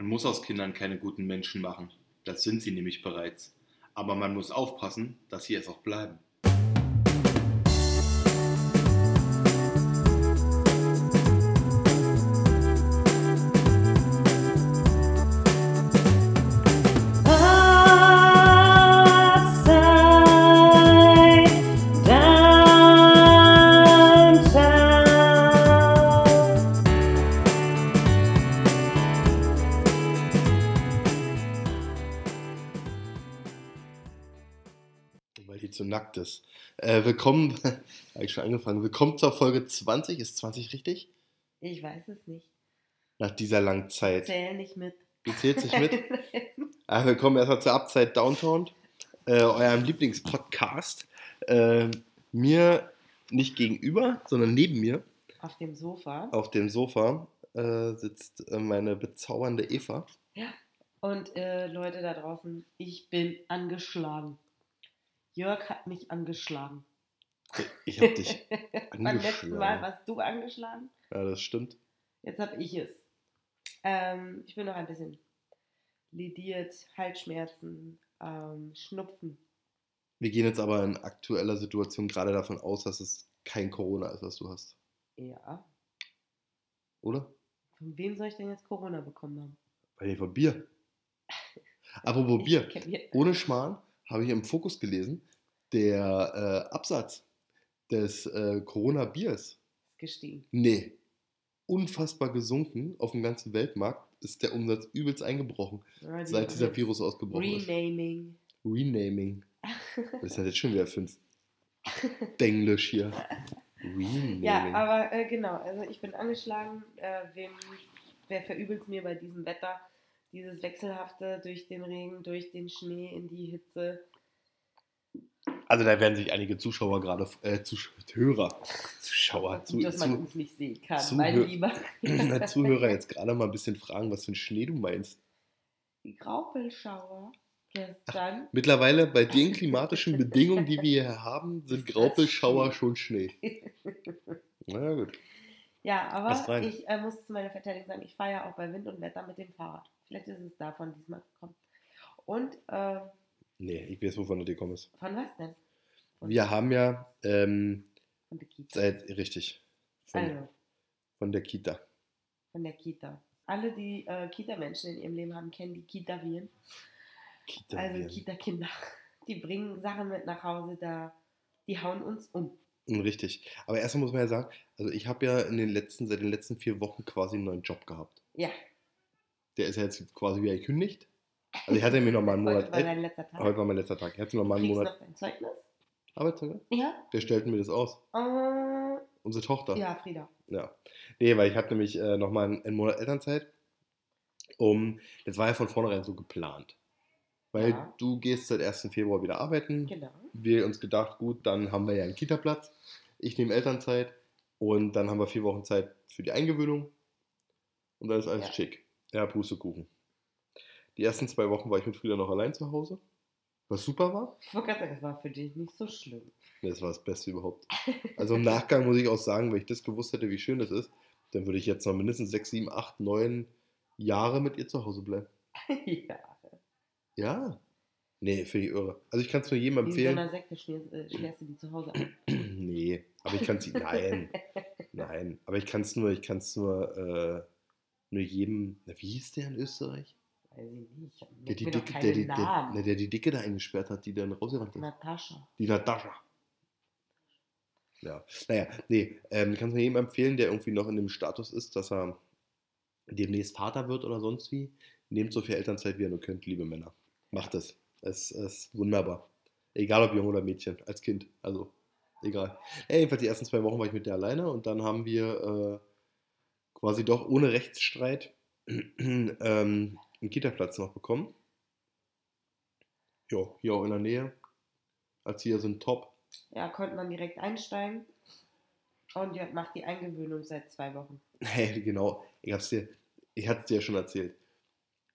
Man muss aus Kindern keine guten Menschen machen. Das sind sie nämlich bereits. Aber man muss aufpassen, dass sie es auch bleiben. Weil die zu nackt ist. Äh, willkommen, habe ich schon angefangen. Willkommen zur Folge 20. Ist 20 richtig? Ich weiß es nicht. Nach dieser langen Zeit. Zähl nicht mit. Du zählst nicht mit? Ah, willkommen erstmal zur Upside Downtown, äh, eurem Lieblingspodcast. Äh, mir nicht gegenüber, sondern neben mir Auf dem Sofa. auf dem Sofa äh, sitzt äh, meine bezaubernde Eva. Und äh, Leute da draußen, ich bin angeschlagen. Jörg hat mich angeschlagen. Ich habe dich Beim letzten Mal angeschlagen. warst du angeschlagen. Ja, das stimmt. Jetzt habe ich es. Ähm, ich bin noch ein bisschen lidiert, Halsschmerzen, ähm, Schnupfen. Wir gehen jetzt aber in aktueller Situation gerade davon aus, dass es kein Corona ist, was du hast. Ja. Oder? Von wem soll ich denn jetzt Corona bekommen haben? Bei dir von Bier. Apropos Bier. Ohne Schmarrn habe ich im Fokus gelesen, der äh, Absatz des äh, Corona-Biers, Ist gestiegen. nee, unfassbar gesunken auf dem ganzen Weltmarkt, ist der Umsatz übelst eingebrochen, Ja, die seit dieser Virus ausgebrochen ist. Renaming. Renaming. Das sind jetzt schon wieder fünf Denglisch hier. Renaming. Ja, aber äh, genau, also ich bin angeschlagen. Äh, wem, wer verübelt mir bei diesem Wetter? Dieses Wechselhafte durch den Regen, durch den Schnee, in die Hitze. Also da werden sich einige Zuschauer gerade, äh, Zusch Hörer, Zuschauer, zu, dass man zu, uns nicht sehen kann, Zuhör- mein Lieber. Zuhörer jetzt gerade mal ein bisschen fragen, was für ein Schnee du meinst. Die Graupelschauer gestern. Mittlerweile bei den klimatischen Bedingungen, die wir hier haben, sind Graupelschauer schon Schnee. Na gut. ja, aber ich äh, muss zu meiner Verteidigung sagen, ich fahre ja auch bei Wind und Wetter mit dem Fahrrad. Vielleicht ist es davon diesmal gekommen. Und äh, Nee, ich weiß, wovon du dir kommst. von was denn? Von, Wir haben ja ähm, von der Kita. seit, richtig, von, Also, von der Kita. von der Kita. Alle, die äh, Kita-Menschen in ihrem Leben haben, kennen die Kita-Viren. Kita Also. Kita-Kinder. Die bringen Sachen mit nach Hause, da, die hauen uns um. Mm, Richtig. Aber erstmal muss man ja sagen, also ich habe ja in den letzten, seit den letzten vier Wochen quasi einen neuen Job gehabt. Ja, Der ist ja jetzt quasi wieder gekündigt. Also ich hatte mir noch mal einen heute Monat. war Äh, dein letzter Tag. heute war mein letzter Tag. Ich hatte noch mal einen Monat noch dein Zeugnis? Ja. Der stellten mir das aus. Äh, Unsere Tochter. ja, Frieda. Ja. Nee, weil ich hatte nämlich äh, nochmal einen, einen Monat Elternzeit. Um, das war ja von vornherein so geplant. Weil Ja. du gehst seit 1. Februar wieder arbeiten. Genau. Wir uns gedacht, gut, dann haben wir ja einen Kita-Platz. Ich nehme Elternzeit. Und dann haben wir vier Wochen Zeit für die Eingewöhnung. Und dann ist alles Ja. schick. Ja, Pustekuchen. Die ersten zwei Wochen war ich mit Frieda noch allein zu Hause. Was super war. Ich wollte gerade sagen, das war für dich nicht so schlimm. Das war das Beste überhaupt. Also im Nachgang muss ich auch sagen, wenn ich das gewusst hätte, wie schön das ist, dann würde ich jetzt noch mindestens sechs, sieben, acht, neun Jahre mit ihr zu Hause bleiben. ja. Ja. Nee, finde ich irre. Also ich kann es nur jedem Wie in so empfehlen. einer Sekte schmierst, äh, schmierst du die zu Hause an. nee, aber ich kann es nein, nein. Aber ich kann es nur, ich kann es nur, äh, nur jedem. Na, wie hieß der in Österreich? Weiß ich nicht. Ich Der die, Dicke, der, die, der, na, der die Dicke da eingesperrt hat, die dann rausgerannt ist. Natascha. Die Natascha. Ja, naja, nee, ähm, kannst du jedem empfehlen, der irgendwie noch in dem Status ist, dass er demnächst Vater wird oder sonst wie. Nehmt so viel Elternzeit, wie ihr nur könnt, liebe Männer. Macht es. Es ist wunderbar. Egal ob Junge oder Mädchen, als Kind. Also, egal. Ja, jedenfalls die ersten zwei Wochen war ich mit der alleine und dann haben wir äh, quasi doch ohne Rechtsstreit ähm, einen Kita-Platz noch bekommen. Ja, hier auch in der Nähe. Erzieher sind top. Ja, konnte man direkt einsteigen. Und Jörg macht die Eingewöhnung seit zwei Wochen. Hey, genau. Ich hab's dir, ich hatte es dir ja schon erzählt.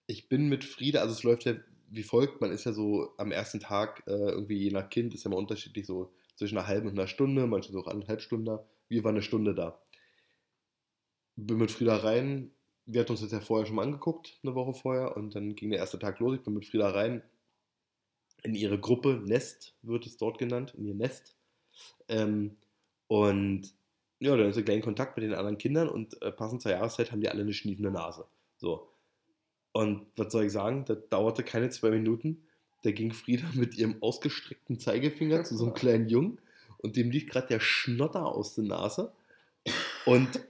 Ich bin mit Frieda, also es läuft ja wie folgt, man ist ja so am ersten Tag, äh, irgendwie je nach Kind, ist ja mal unterschiedlich, so zwischen einer halben und einer Stunde, manche so auch anderthalb Stunden da. Wir waren eine Stunde da. Bin mit Frieda rein, wir hatten uns das ja vorher schon mal angeguckt, eine Woche vorher, und dann ging der erste Tag los. Ich bin mit Frieda rein in ihre Gruppe, Nest wird es dort genannt, in ihr Nest. Ähm, und ja, dann ist sie gleich in Kontakt mit den anderen Kindern und äh, passend zur Jahreszeit haben die alle eine schniefende Nase. So. Und was soll ich sagen? Das dauerte keine zwei Minuten. Da ging Frieda mit ihrem ausgestreckten Zeigefinger zu so einem kleinen Jungen und dem lief gerade der Schnotter aus der Nase. Und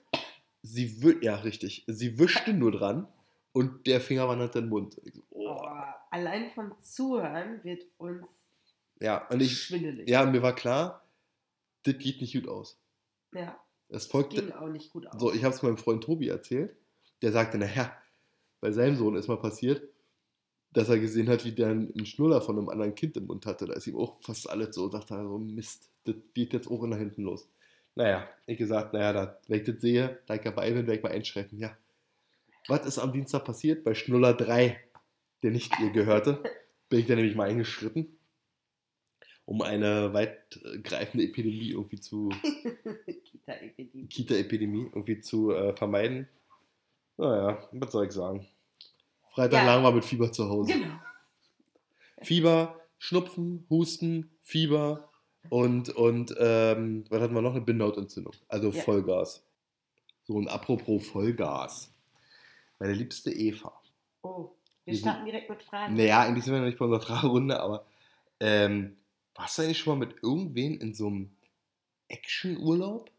sie wischte, ja, richtig, sie wischte nur dran und der Finger wandert in den Mund. Oh. Oh, allein vom Zuhören wird uns Ja, und ich, schwindelig. ja, mir war klar, das geht nicht gut aus. ja. Es Ging folgte, auch nicht gut aus. so, ich habe es meinem Freund Tobi erzählt. Der sagte, naja, bei seinem Sohn ist mal passiert, dass er gesehen hat, wie der einen Schnuller von einem anderen Kind im Mund hatte. Da ist ihm auch fast alles so, dachte er so, Mist, das geht jetzt auch nach hinten los. Naja, ich gesagt, naja, da, wenn ich das sehe, da ich dabei bin, werde ich mal einschreiten. Ja. Was ist am Dienstag passiert? Bei Schnuller 3, der nicht ihr gehörte, bin ich da nämlich mal eingeschritten, um eine weitgreifende Epidemie irgendwie zu, Kita-Epidemie. Kita-Epidemie irgendwie zu äh, vermeiden. Naja, was soll ich sagen? Freitag Ja. lagen wir mit Fieber zu Hause. Genau. Fieber, Schnupfen, Husten, Fieber und, und ähm, was hatten wir noch? Eine Bindehautentzündung. Also Ja. Vollgas. So und apropos Vollgas. Meine liebste Eva. Oh, wir sind- starten direkt mit Fragen. Naja, eigentlich sind wir noch nicht bei unserer Fragerunde, aber ähm, warst du eigentlich schon mal mit irgendwen in so einem Action-Urlaub?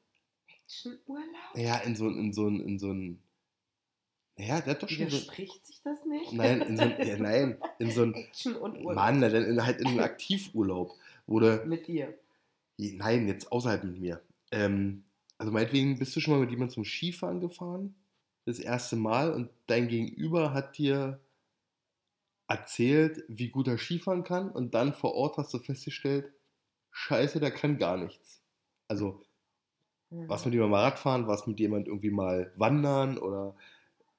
Actionurlaub? Naja, in so, in so, in so ein. Naja, der hat doch schon so. Widerspricht sich das nicht? Nein, in so ja, nein, in so ein. Action und Urlaub. Mann, dann in, halt in einen Aktivurlaub. Du, Mit dir. nein, jetzt außerhalb mit mir. Ähm, also meinetwegen bist du schon mal mit jemandem zum Skifahren gefahren? Das erste Mal und dein Gegenüber hat dir erzählt, wie gut er Skifahren kann und dann vor Ort hast du festgestellt, scheiße, der kann gar nichts. Also Hm. was mit jemandem mal Radfahren, was mit jemand irgendwie mal wandern oder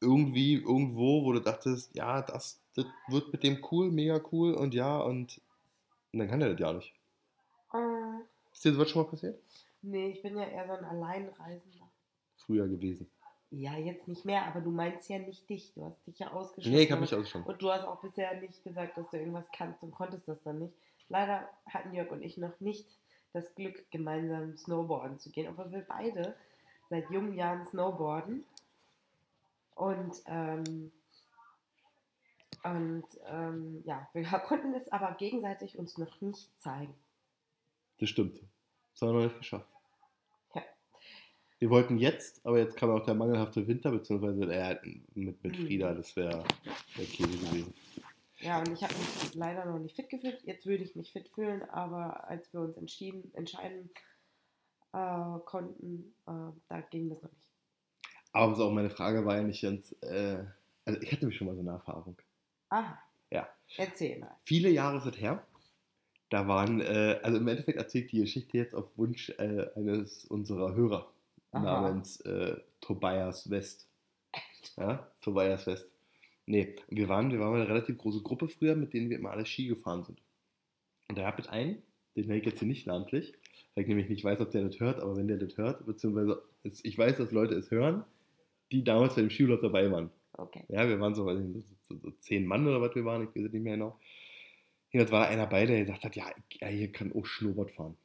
irgendwie irgendwo, wo du dachtest, ja, das, das wird mit dem cool, mega cool und ja und, und dann kann er das ja nicht. Äh, Ist dir sowas schon mal passiert? nee, ich bin ja eher so ein Alleinreisender. Früher gewesen. Ja, jetzt nicht mehr, aber du meinst ja nicht dich. Du hast dich ja ausgeschlossen. Nee, ich habe mich auch schon. Und du hast auch bisher nicht gesagt, dass du irgendwas kannst und konntest das dann nicht. Leider hatten Jörg und ich noch nicht das Glück, gemeinsam Snowboarden zu gehen, obwohl wir beide seit jungen Jahren Snowboarden. Und, ähm, und ähm, ja, wir konnten es aber gegenseitig uns noch nicht zeigen. Das stimmt. Das haben wir noch nicht geschafft. Ja. Wir wollten jetzt, aber jetzt kam auch der mangelhafte Winter, beziehungsweise äh, mit, mit Mhm. Frieda, das wäre wär Käse gewesen. Ja, und ich habe mich leider noch nicht fit gefühlt. Jetzt würde ich mich fit fühlen, aber als wir uns entschieden, entscheiden äh, konnten, äh, da ging das noch nicht. Aber so auch meine Frage war ja nicht ganz, äh, also ich hatte nämlich schon mal so eine Erfahrung. Aha. Ja. Erzähl mal. Viele Jahre sind her. Da waren, äh, also im Endeffekt erzählt die Geschichte jetzt auf Wunsch äh, eines unserer Hörer Aha. namens äh, Tobias West. Ja, Tobias West. Nee, wir waren, wir waren eine relativ große Gruppe früher, mit denen wir immer alle Ski gefahren sind. Und da gab es einen, den nenne ich jetzt hier nicht namentlich, weil ich nämlich nicht weiß, ob der das hört, aber wenn der das hört, beziehungsweise ich weiß, dass Leute es hören, die damals bei dem Skiurlaub dabei waren. Okay. Ja, wir waren so, weiß ich nicht, so, so, so zehn Mann oder was wir waren, ich weiß es nicht mehr genau. Jedenfalls war da einer bei, der gesagt hat, ja, er hier kann auch Schnurrbart fahren.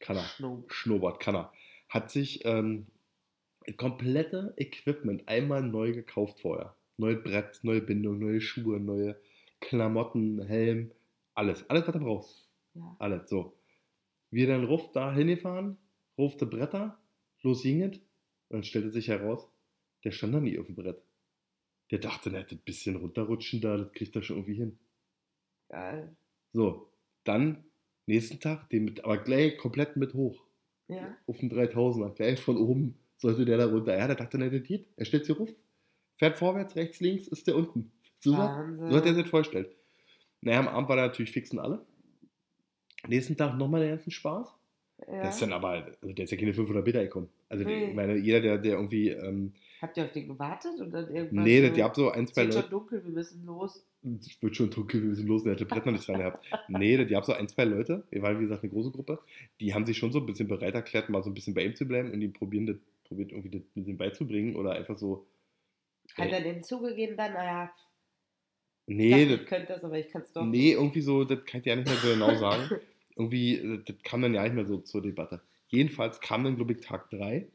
Kann er. Schnupp. Schnurrbart kann er. Hat sich ähm, das komplette Equipment einmal neu gekauft vorher. Neue Brett, neue Bindung, neue Schuhe, neue Klamotten, Helm, alles. Alles, was er braucht. Ja. Alles, so. Wir dann Ruf da hingefahren, rufte Bretter, los ging es. Und dann stellte sich heraus, der stand da nie auf dem Brett. Der dachte, na, das bisschen runterrutschen da, das kriegt er schon irgendwie hin. Geil. So, dann nächsten Tag, den mit, aber gleich komplett mit hoch. Ja. Auf den 3000er, gleich von oben sollte der da runter. Ja, der dachte, das geht. Er stellt sich ruf, fährt vorwärts, rechts, links, ist der unten. So, so hat er sich das vorgestellt. Naja, am Abend war er natürlich fix und alle. Nächsten Tag nochmal der ganzen Spaß. ja. Der ist dann aber, also der ist ja keine 500 Meter gekommen. Also Nee. ich meine, jeder, der, der irgendwie, ähm, Habt ihr auf den gewartet? Oder irgendwas nee, so, der, die haben so ein, Es zwei wird Leute, schon dunkel, wir müssen los. Ich würde schon dunkel, wir müssen los, der hätte Brett noch nicht dran gehabt. Nee, die haben so ein, zwei Leute, wir waren wie gesagt eine große Gruppe, die haben sich schon so ein bisschen bereit erklärt, mal so ein bisschen bei ihm zu bleiben und ihm probieren, das, probiert irgendwie das mit ihm beizubringen oder einfach so Hat Ey. er denn zugegeben dann, naja, Nee, dachte, das, ich könnte das, aber ich kann es doch. nee, irgendwie so, das kann ich ja nicht mehr so genau sagen. irgendwie, äh, das kam dann ja nicht mehr so zur Debatte. Jedenfalls kam dann, glaube ich, Tag 3.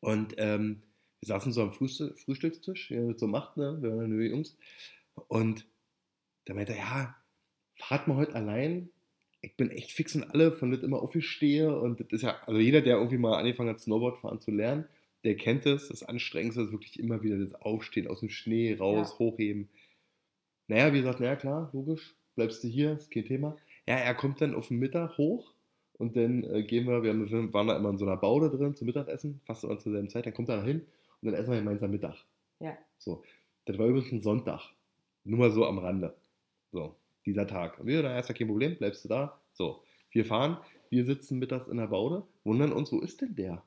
Und ähm, wir saßen so am Frühstück, Frühstückstisch, wie man das so macht, ne? Wir waren nur Jungs. Und da meinte er, ja, fahrt mal heute allein. Ich bin echt fix und alle, von das immer aufstehe. Und das ist ja, also jeder, der irgendwie mal angefangen hat, Snowboard fahren zu lernen, der kennt es. Das Anstrengendste ist wirklich immer wieder das Aufstehen aus dem Schnee raus, Ja. hochheben. Naja, wie gesagt, naja, klar, logisch, bleibst du hier, ist kein Thema. Ja, er kommt dann auf den Mittag hoch und dann äh, gehen wir, wir, haben, wir waren da immer in so einer Baude drin zum Mittagessen, fast immer zur selben Zeit, dann kommt er da hin und dann essen wir gemeinsam Mittag. Ja. So, das war übrigens ein Sonntag, nur mal so am Rande. So, dieser Tag. Und wir, da ist ja kein Problem, bleibst du da. So, wir fahren, wir sitzen mittags in der Baude, wundern uns, wo ist denn der?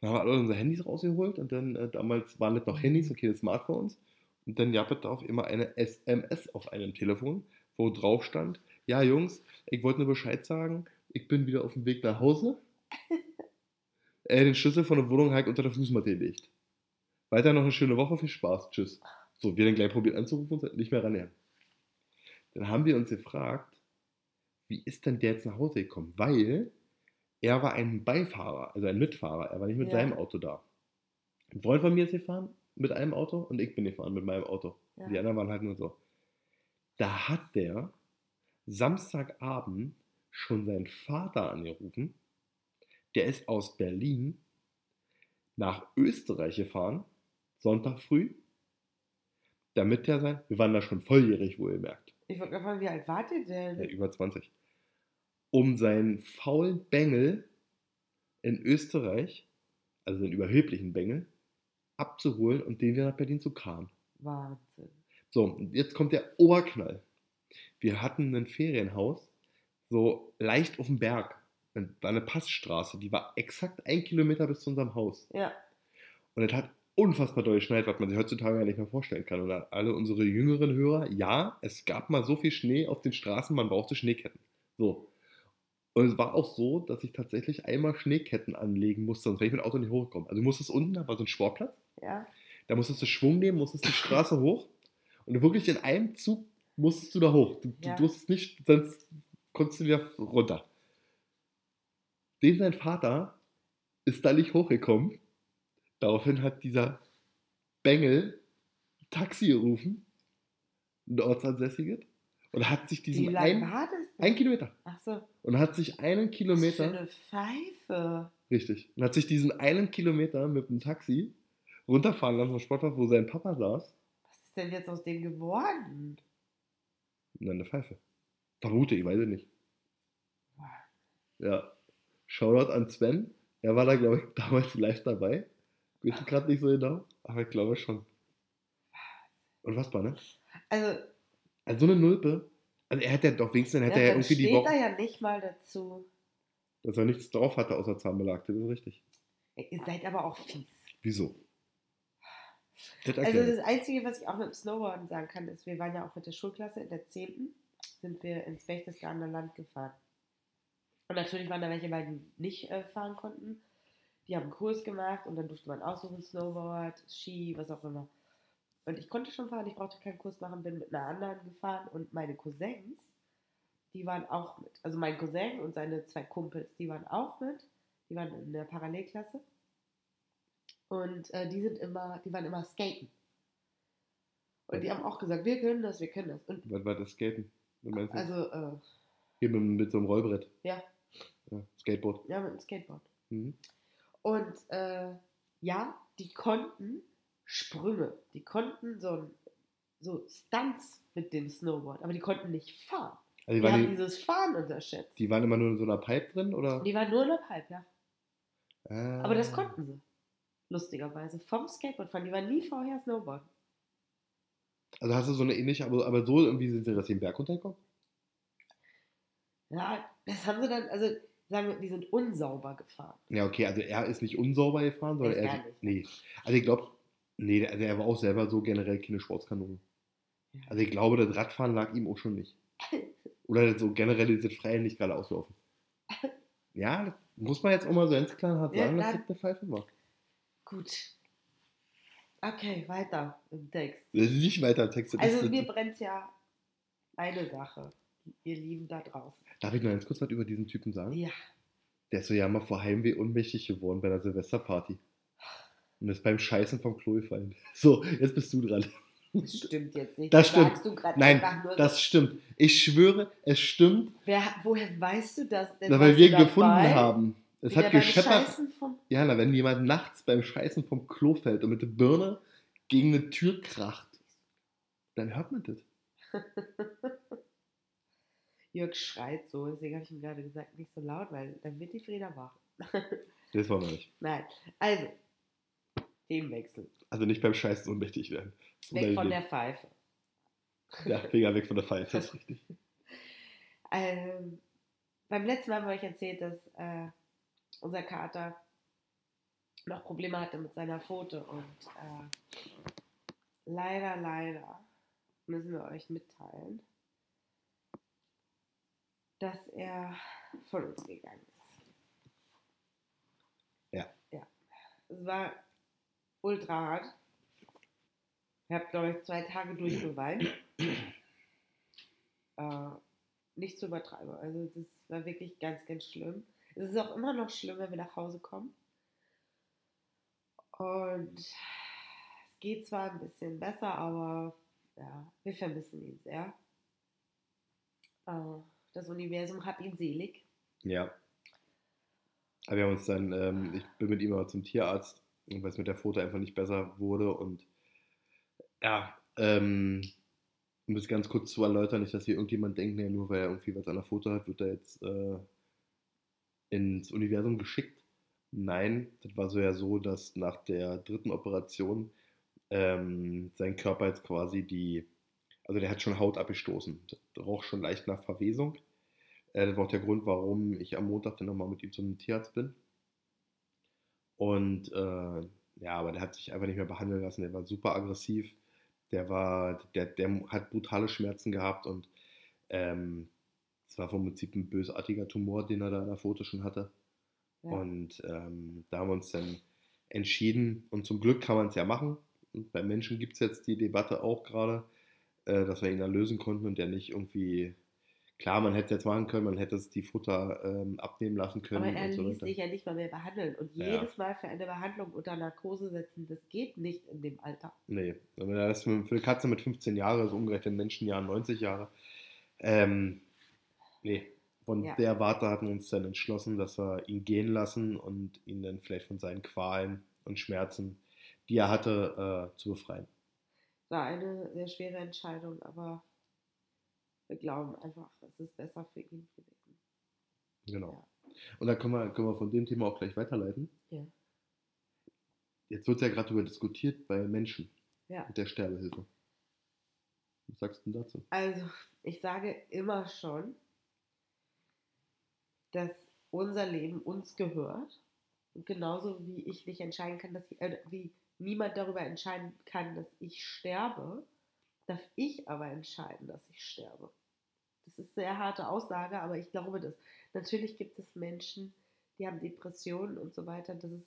Dann haben wir alle unsere Handys rausgeholt und dann, äh, damals waren das noch Handys und keine Smartphones. Und dann gab es da auf immer eine SMS auf einem Telefon, wo drauf stand, ja Jungs, ich wollte nur Bescheid sagen, ich bin wieder auf dem Weg nach Hause. äh, den Schlüssel von der Wohnung habe ich unter der Fußmatte gelegt. Weiter noch eine schöne Woche, viel Spaß, tschüss. So, wir dann gleich probiert anzurufen und nicht mehr ranhören. Dann haben wir uns gefragt, wie ist denn der jetzt nach Hause gekommen? Weil er war ein Beifahrer, also ein Mitfahrer, er war nicht mit Ja. seinem Auto da. Ein Freund von mir ist gefahren mit einem Auto und ich bin gefahren mit meinem Auto. Ja. Die anderen waren halt nur so. Da hat der Samstagabend schon seinen Vater angerufen. Der ist aus Berlin nach Österreich gefahren, Sonntag früh, damit der sein, wir waren da schon volljährig, wohlgemerkt, Ich wollte gerade fragen, wie alt wart ihr denn? ja, über 20, um seinen faulen Bengel in Österreich, also den überheblichen Bengel, abzuholen und den wieder nach Berlin zu karren. Wahnsinn. So, und jetzt kommt der Oberknall. Wir hatten ein Ferienhaus, so leicht auf dem Berg. Und war eine Passstraße, die war exakt ein Kilometer bis zu unserem Haus. Ja, Und es hat unfassbar doll geschneit, was man sich heutzutage ja nicht mehr vorstellen kann. Und an alle unsere jüngeren Hörer, ja, es gab mal so viel Schnee auf den Straßen, man brauchte Schneeketten. So. Und es war auch so, dass ich tatsächlich einmal Schneeketten anlegen musste, sonst wäre ich mit dem Auto nicht hochgekommen. Also du musstest unten, da war so ein Sportplatz, ja. da musstest du Schwung nehmen, musstest die Straße hoch und wirklich in einem Zug musstest du da hoch. Du, Ja. du durftest nicht, sonst konntest du wieder runter. Den sein Vater ist da nicht hochgekommen. Daraufhin hat dieser Bengel ein Taxi gerufen, ein Ortsansässiges, und hat sich Wie diesen lange ein, war das? ein Kilometer Ach so. und hat sich einen Was für Kilometer eine Pfeife. Richtig. Und hat sich diesen einen Kilometer mit dem Taxi runterfahren lassen vom Sportplatz, wo sein Papa saß. Was ist denn jetzt aus dem geworden? Dann eine Pfeife. Vermute, ich weiß es nicht. Ja. Shoutout an Sven. Er war da, glaube ich, damals live dabei. Ich weiß gerade nicht so genau, aber ich glaube schon. Unfassbar, ne? Also, Also so eine Nulpe. Also er hätte ja doch wenigstens, dann hätte er ja dann irgendwie die steht da Woche, ja nicht mal dazu. dass er nichts drauf hatte außer Zahnbelag. Das ist richtig. Ihr seid aber auch fies. Wieso? Das Also das Einzige, was ich auch mit dem Snowboarden sagen kann, ist, wir waren ja auch mit der Schulklasse in der 10. sind wir ins Berchtesgadener Land gefahren. Und natürlich waren da welche die nicht äh, fahren konnten. Die haben einen Kurs gemacht und dann durfte man aussuchen, Snowboard, Ski, was auch immer. Und ich konnte schon fahren, ich brauchte keinen Kurs machen, bin mit einer anderen gefahren und meine Cousins, die waren auch mit. Also mein Cousin und seine zwei Kumpels, die waren auch mit. Die waren in der Parallelklasse. Und äh, die sind immer, die waren immer skaten. Und die haben auch gesagt, wir können das, wir können das. Und Was war das Skaten? Also, äh, Hier mit, mit so einem Rollbrett. ja, Ja, Skateboard. ja, mit dem Skateboard. Mhm. Und äh, ja, die konnten Sprünge, die konnten so, ein- so Stunts mit dem Snowboard, aber die konnten nicht fahren. Also Die, die, haben die, dieses Fahren unterschätzt. die waren immer nur in so einer Pipe drin, oder? Die waren nur eine Halb, ja. Ah. Aber das konnten sie. Lustigerweise. Vom Skateboard fahren. Die waren nie vorher Snowboard. Also hast du so eine ähnliche, aber, aber so irgendwie sind sie das den Berg runtergekommen? Ja, das haben sie dann, also sagen wir, die sind unsauber gefahren. Ja, okay, also er ist nicht unsauber gefahren, sondern er nicht. Nee. Also ich glaube, nee, also er war auch selber so generell keine Sportskanone. Ja. Also ich glaube, das Radfahren lag ihm auch schon nicht. Oder so generell dieses Freie nicht gerade auslaufen. Ja, das muss man jetzt auch mal so ganz klar hart Ja, sagen, dass klar. das eine Pfeife war. Gut. Okay, weiter im Text. Das ist nicht weiter im Text. Also ist- mir brennt ja eine Sache, ihr Lieben da draußen. Darf ich noch ganz kurz was über diesen Typen sagen? Ja, Der ist so ja mal vor Heimweh ohnmächtig geworden bei der Silvesterparty. Und ist beim Scheißen vom Klo gefallen. So, jetzt bist du dran. das stimmt jetzt nicht. Das stimmt. Du gerade Nein, das stimmt. Ich schwöre, es stimmt, wer, woher weißt du das denn? weil Warst wir ihn gefunden haben. Es Wie hat gescheppert. Ja, na, wenn jemand nachts beim Scheißen vom Klo fällt und mit der Birne gegen eine Tür kracht, dann hört man das. Jörg schreit so, deswegen habe ich ihm gerade gesagt, nicht so laut, weil dann wird die Frieda wach. Das war wir nicht. Nein, also, Themenwechsel. Also nicht beim Scheißen ohnmächtig werden. Weg von der Pfeife. Ja, Finger weg von der Pfeife, das ist richtig. Ähm, beim letzten Mal habe ich euch erzählt, dass äh, unser Kater noch Probleme hatte mit seiner Pfote und äh, leider, leider müssen wir euch mitteilen, dass er von uns gegangen ist. Ja. Ja. Es war ultra hart. Ich habe, glaube ich, zwei Tage durchgeweint. äh, nicht zu übertreiben. Also das war wirklich ganz, ganz schlimm. Es ist auch immer noch schlimm, wenn wir nach Hause kommen. Und es geht zwar ein bisschen besser, aber ja, wir vermissen ihn sehr. Äh, das Universum hat ihn selig. Ja. Aber wir haben uns dann, ähm, ich bin mit ihm aber zum Tierarzt, weil es mit der Pfote einfach nicht besser wurde und ja, ähm, um das ganz kurz zu erläutern, nicht, dass hier irgendjemand denkt, nee, nur weil er irgendwie was an der Pfote hat, wird er jetzt äh, ins Universum geschickt. Nein, das war so ja so, dass nach der dritten Operation ähm, sein Körper jetzt quasi die, also der hat schon Haut abgestoßen, das roch schon leicht nach Verwesung. Äh, das war auch der Grund, warum ich am Montag dann nochmal mit ihm zum Tierarzt bin. Und äh, ja, aber der hat sich einfach nicht mehr behandeln lassen. Der war super aggressiv. Der war, der, der hat brutale Schmerzen gehabt und ähm, es war vom Prinzip ein bösartiger Tumor, den er da in der Foto schon hatte. Ja. Und ähm, da haben wir uns dann entschieden, und zum Glück kann man es ja machen. Und bei Menschen gibt es jetzt die Debatte auch gerade, äh, dass wir ihn erlösen konnten und der nicht irgendwie. Klar, man hätte es jetzt machen können, man hätte es die Futter ähm, abnehmen lassen können. Aber er so ließ sich ja nicht mal mehr behandeln. Und Ja. jedes Mal für eine Behandlung unter Narkose setzen, das geht nicht in dem Alter. Nee, wenn er das für eine Katze mit 15 Jahren, so umgerechnet in Menschenjahren 90 Jahre. Ähm, nee, von Ja. der Warte hatten wir uns dann entschlossen, dass wir ihn gehen lassen und ihn dann vielleicht von seinen Qualen und Schmerzen, die er hatte, äh, zu befreien. War eine sehr schwere Entscheidung, aber wir glauben einfach, es ist besser für ihn gewesen. Genau. Und dann können wir, können wir von dem Thema auch gleich weiterleiten. Ja. Jetzt wird ja gerade darüber diskutiert bei Menschen Ja. mit der Sterbehilfe. Was sagst du denn dazu? Also, ich sage immer schon, dass unser Leben uns gehört. Und genauso wie ich nicht entscheiden kann, dass ich, äh, wie niemand darüber entscheiden kann, dass ich sterbe, darf ich aber entscheiden, dass ich sterbe. Das ist eine sehr harte Aussage, aber ich glaube das. Natürlich gibt es Menschen, die haben Depressionen und so weiter. Das ist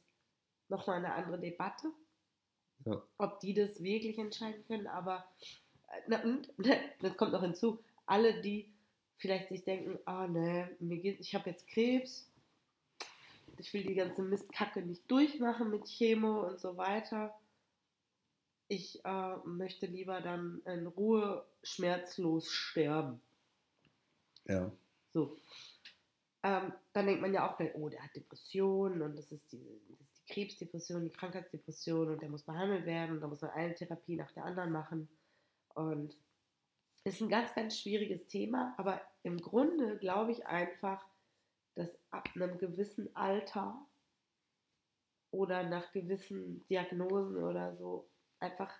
nochmal eine andere Debatte, Ja. ob die das wirklich entscheiden können. Aber äh, na, und, das kommt noch hinzu, alle, die vielleicht sich denken, ah ne, mir geht, ich habe jetzt Krebs, ich will die ganze Mistkacke nicht durchmachen mit Chemo und so weiter. Ich äh, möchte lieber dann in Ruhe schmerzlos sterben. Ja. So. Ähm, dann denkt man ja auch, gleich, oh, der hat Depressionen und das ist, die, das ist die Krebsdepression, die Krankheitsdepression und der muss behandelt werden und da muss man eine Therapie nach der anderen machen. Und ist ein ganz, ganz schwieriges Thema, aber im Grunde glaube ich einfach, dass ab einem gewissen Alter oder nach gewissen Diagnosen oder so einfach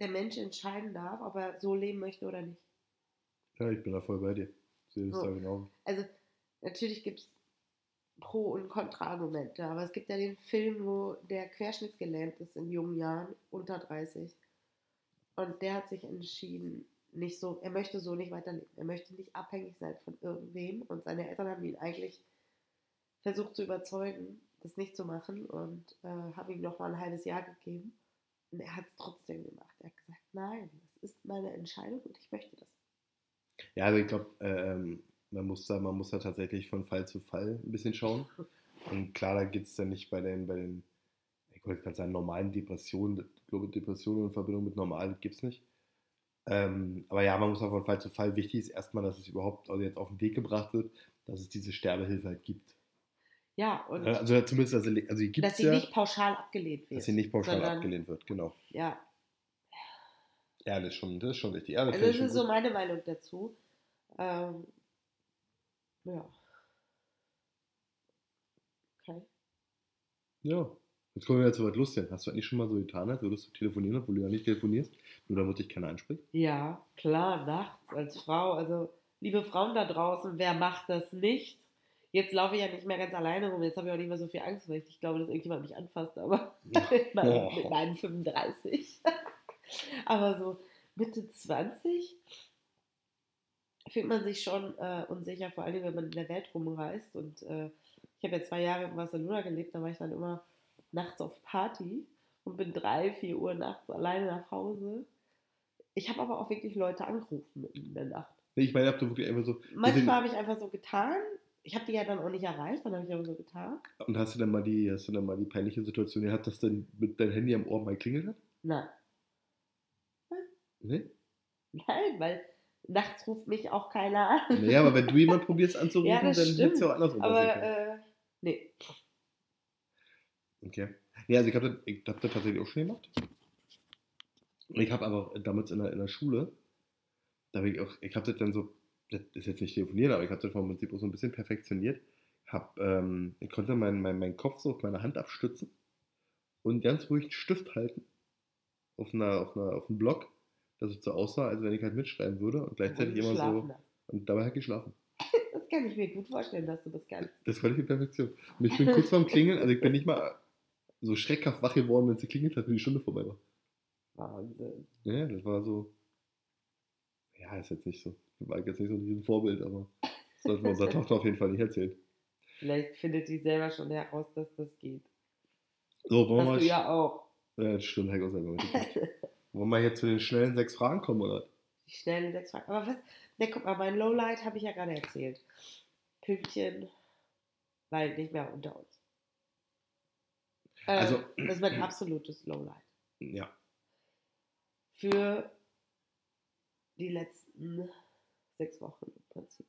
der Mensch entscheiden darf, ob er so leben möchte oder nicht. Ja, ich bin da voll bei dir. Ich sehe das So. da genau. Also natürlich gibt es Pro- und Kontra-Argumente, aber es gibt ja den Film, wo der querschnittsgelähmt ist in jungen Jahren, unter 30. Und der hat sich entschieden, nicht so, er möchte so nicht weiterleben. Er möchte nicht abhängig sein von irgendwem. Und seine Eltern haben ihn eigentlich versucht zu überzeugen, das nicht zu machen und äh, habe ihm noch mal ein halbes Jahr gegeben. Und er hat es trotzdem gemacht. Er hat gesagt, nein, das ist meine Entscheidung und ich möchte das. Ja, also ich glaube, ähm, man, muss da, man muss da tatsächlich von Fall zu Fall ein bisschen schauen. Und klar, da geht es dann nicht bei den, bei den, ich wollte gerade sagen, normalen Depressionen. Ich glaube, Depressionen in Verbindung mit normal gibt es nicht. Ähm, aber ja, man muss auch von Fall zu Fall. Wichtig ist erstmal, dass es überhaupt also jetzt auf den Weg gebracht wird, dass es diese Sterbehilfe halt gibt. Ja, und Also zumindest, also, also die gibt dass sie ja, nicht pauschal abgelehnt wird. dass sie nicht pauschal sondern- abgelehnt wird, genau. Ja, Ja, das ist schon, das ist schon richtig. Ja, das also das ist so gut. meine Meinung dazu. Ähm, ja. Okay. Ja. Jetzt kommen wir wieder zu was Lustiges. Hast du eigentlich schon mal so getan, als würdest du telefonieren, obwohl du ja nicht telefonierst? Nur damit dich keiner anspricht? Ja, klar, nachts als Frau. Also, liebe Frauen da draußen, wer macht das nicht? Jetzt laufe ich ja nicht mehr ganz alleine rum. Jetzt habe ich auch nicht mehr so viel Angst, weil ich nicht glaube, dass irgendjemand mich anfasst. Aber mit meinen, mit meinen 35. aber so Mitte 20 fühlt man sich schon äh, unsicher, vor allem wenn man in der Welt rumreist. Und äh, ich habe ja zwei Jahre in Barcelona gelebt, da war ich dann immer nachts auf Party und bin drei, vier Uhr nachts alleine nach Hause. Ich habe aber auch wirklich Leute angerufen mitten in der Nacht. Nee, ich meine, habt ihr wirklich einfach so. Manchmal habe ich einfach so getan. Ich habe die ja dann auch nicht erreicht, dann habe ich aber so getan. Und hast du dann mal die, hast du dann mal die peinliche Situation gehabt, dass dann mit deinem Handy am Ohr mal klingelt hat? Nein, Nee? nein, weil nachts ruft mich auch keiner an. Naja, aber wenn du jemanden probierst anzurufen, Ja, dann hätte es ja auch andersrum Aber äh, nee. Okay. Nee, also ich habe das, ich hab das tatsächlich auch schon gemacht. Ich habe aber damals in der, in der Schule, da habe ich auch, ich habe das dann so, das ist jetzt nicht telefoniert, aber ich habe das vom Prinzip auch so ein bisschen perfektioniert. Hab, ähm, ich konnte meinen mein, meinen Kopf so auf meine Hand abstützen und ganz ruhig einen Stift halten auf, einer, auf, einer, auf einem Block, dass es so aussah, als wenn ich halt mitschreiben würde und gleichzeitig Und immer geschlafen so, und dabei halt geschlafen. Das kann ich mir gut vorstellen, dass du das kannst. Das war die Perfektion. Und ich bin kurz vorm Klingeln, also ich bin nicht mal so schreckhaft wach geworden, wenn es geklingelt hat, wenn die Stunde vorbei war. Wahnsinn. Ja, das war so. Ja, ist jetzt nicht so. War jetzt nicht so ein Riesenvorbild, aber das sollten wir unserer Tochter auf jeden Fall nicht erzählen. Vielleicht findet die selber schon heraus, dass das geht. So, wollen wir Hast mal. du ja auch. Ja, das stimmt, Heiko selber. Wollen wir jetzt zu den schnellen sechs Fragen kommen, oder? Die schnellen sechs Fragen. Aber was? Ne, guck mal, mein Lowlight habe ich ja gerade erzählt. Pünktchen, weil nicht mehr unter uns. Äh, Also- das ist mein absolutes Lowlight. Ja. Für die letzten sechs Wochen im Prinzip.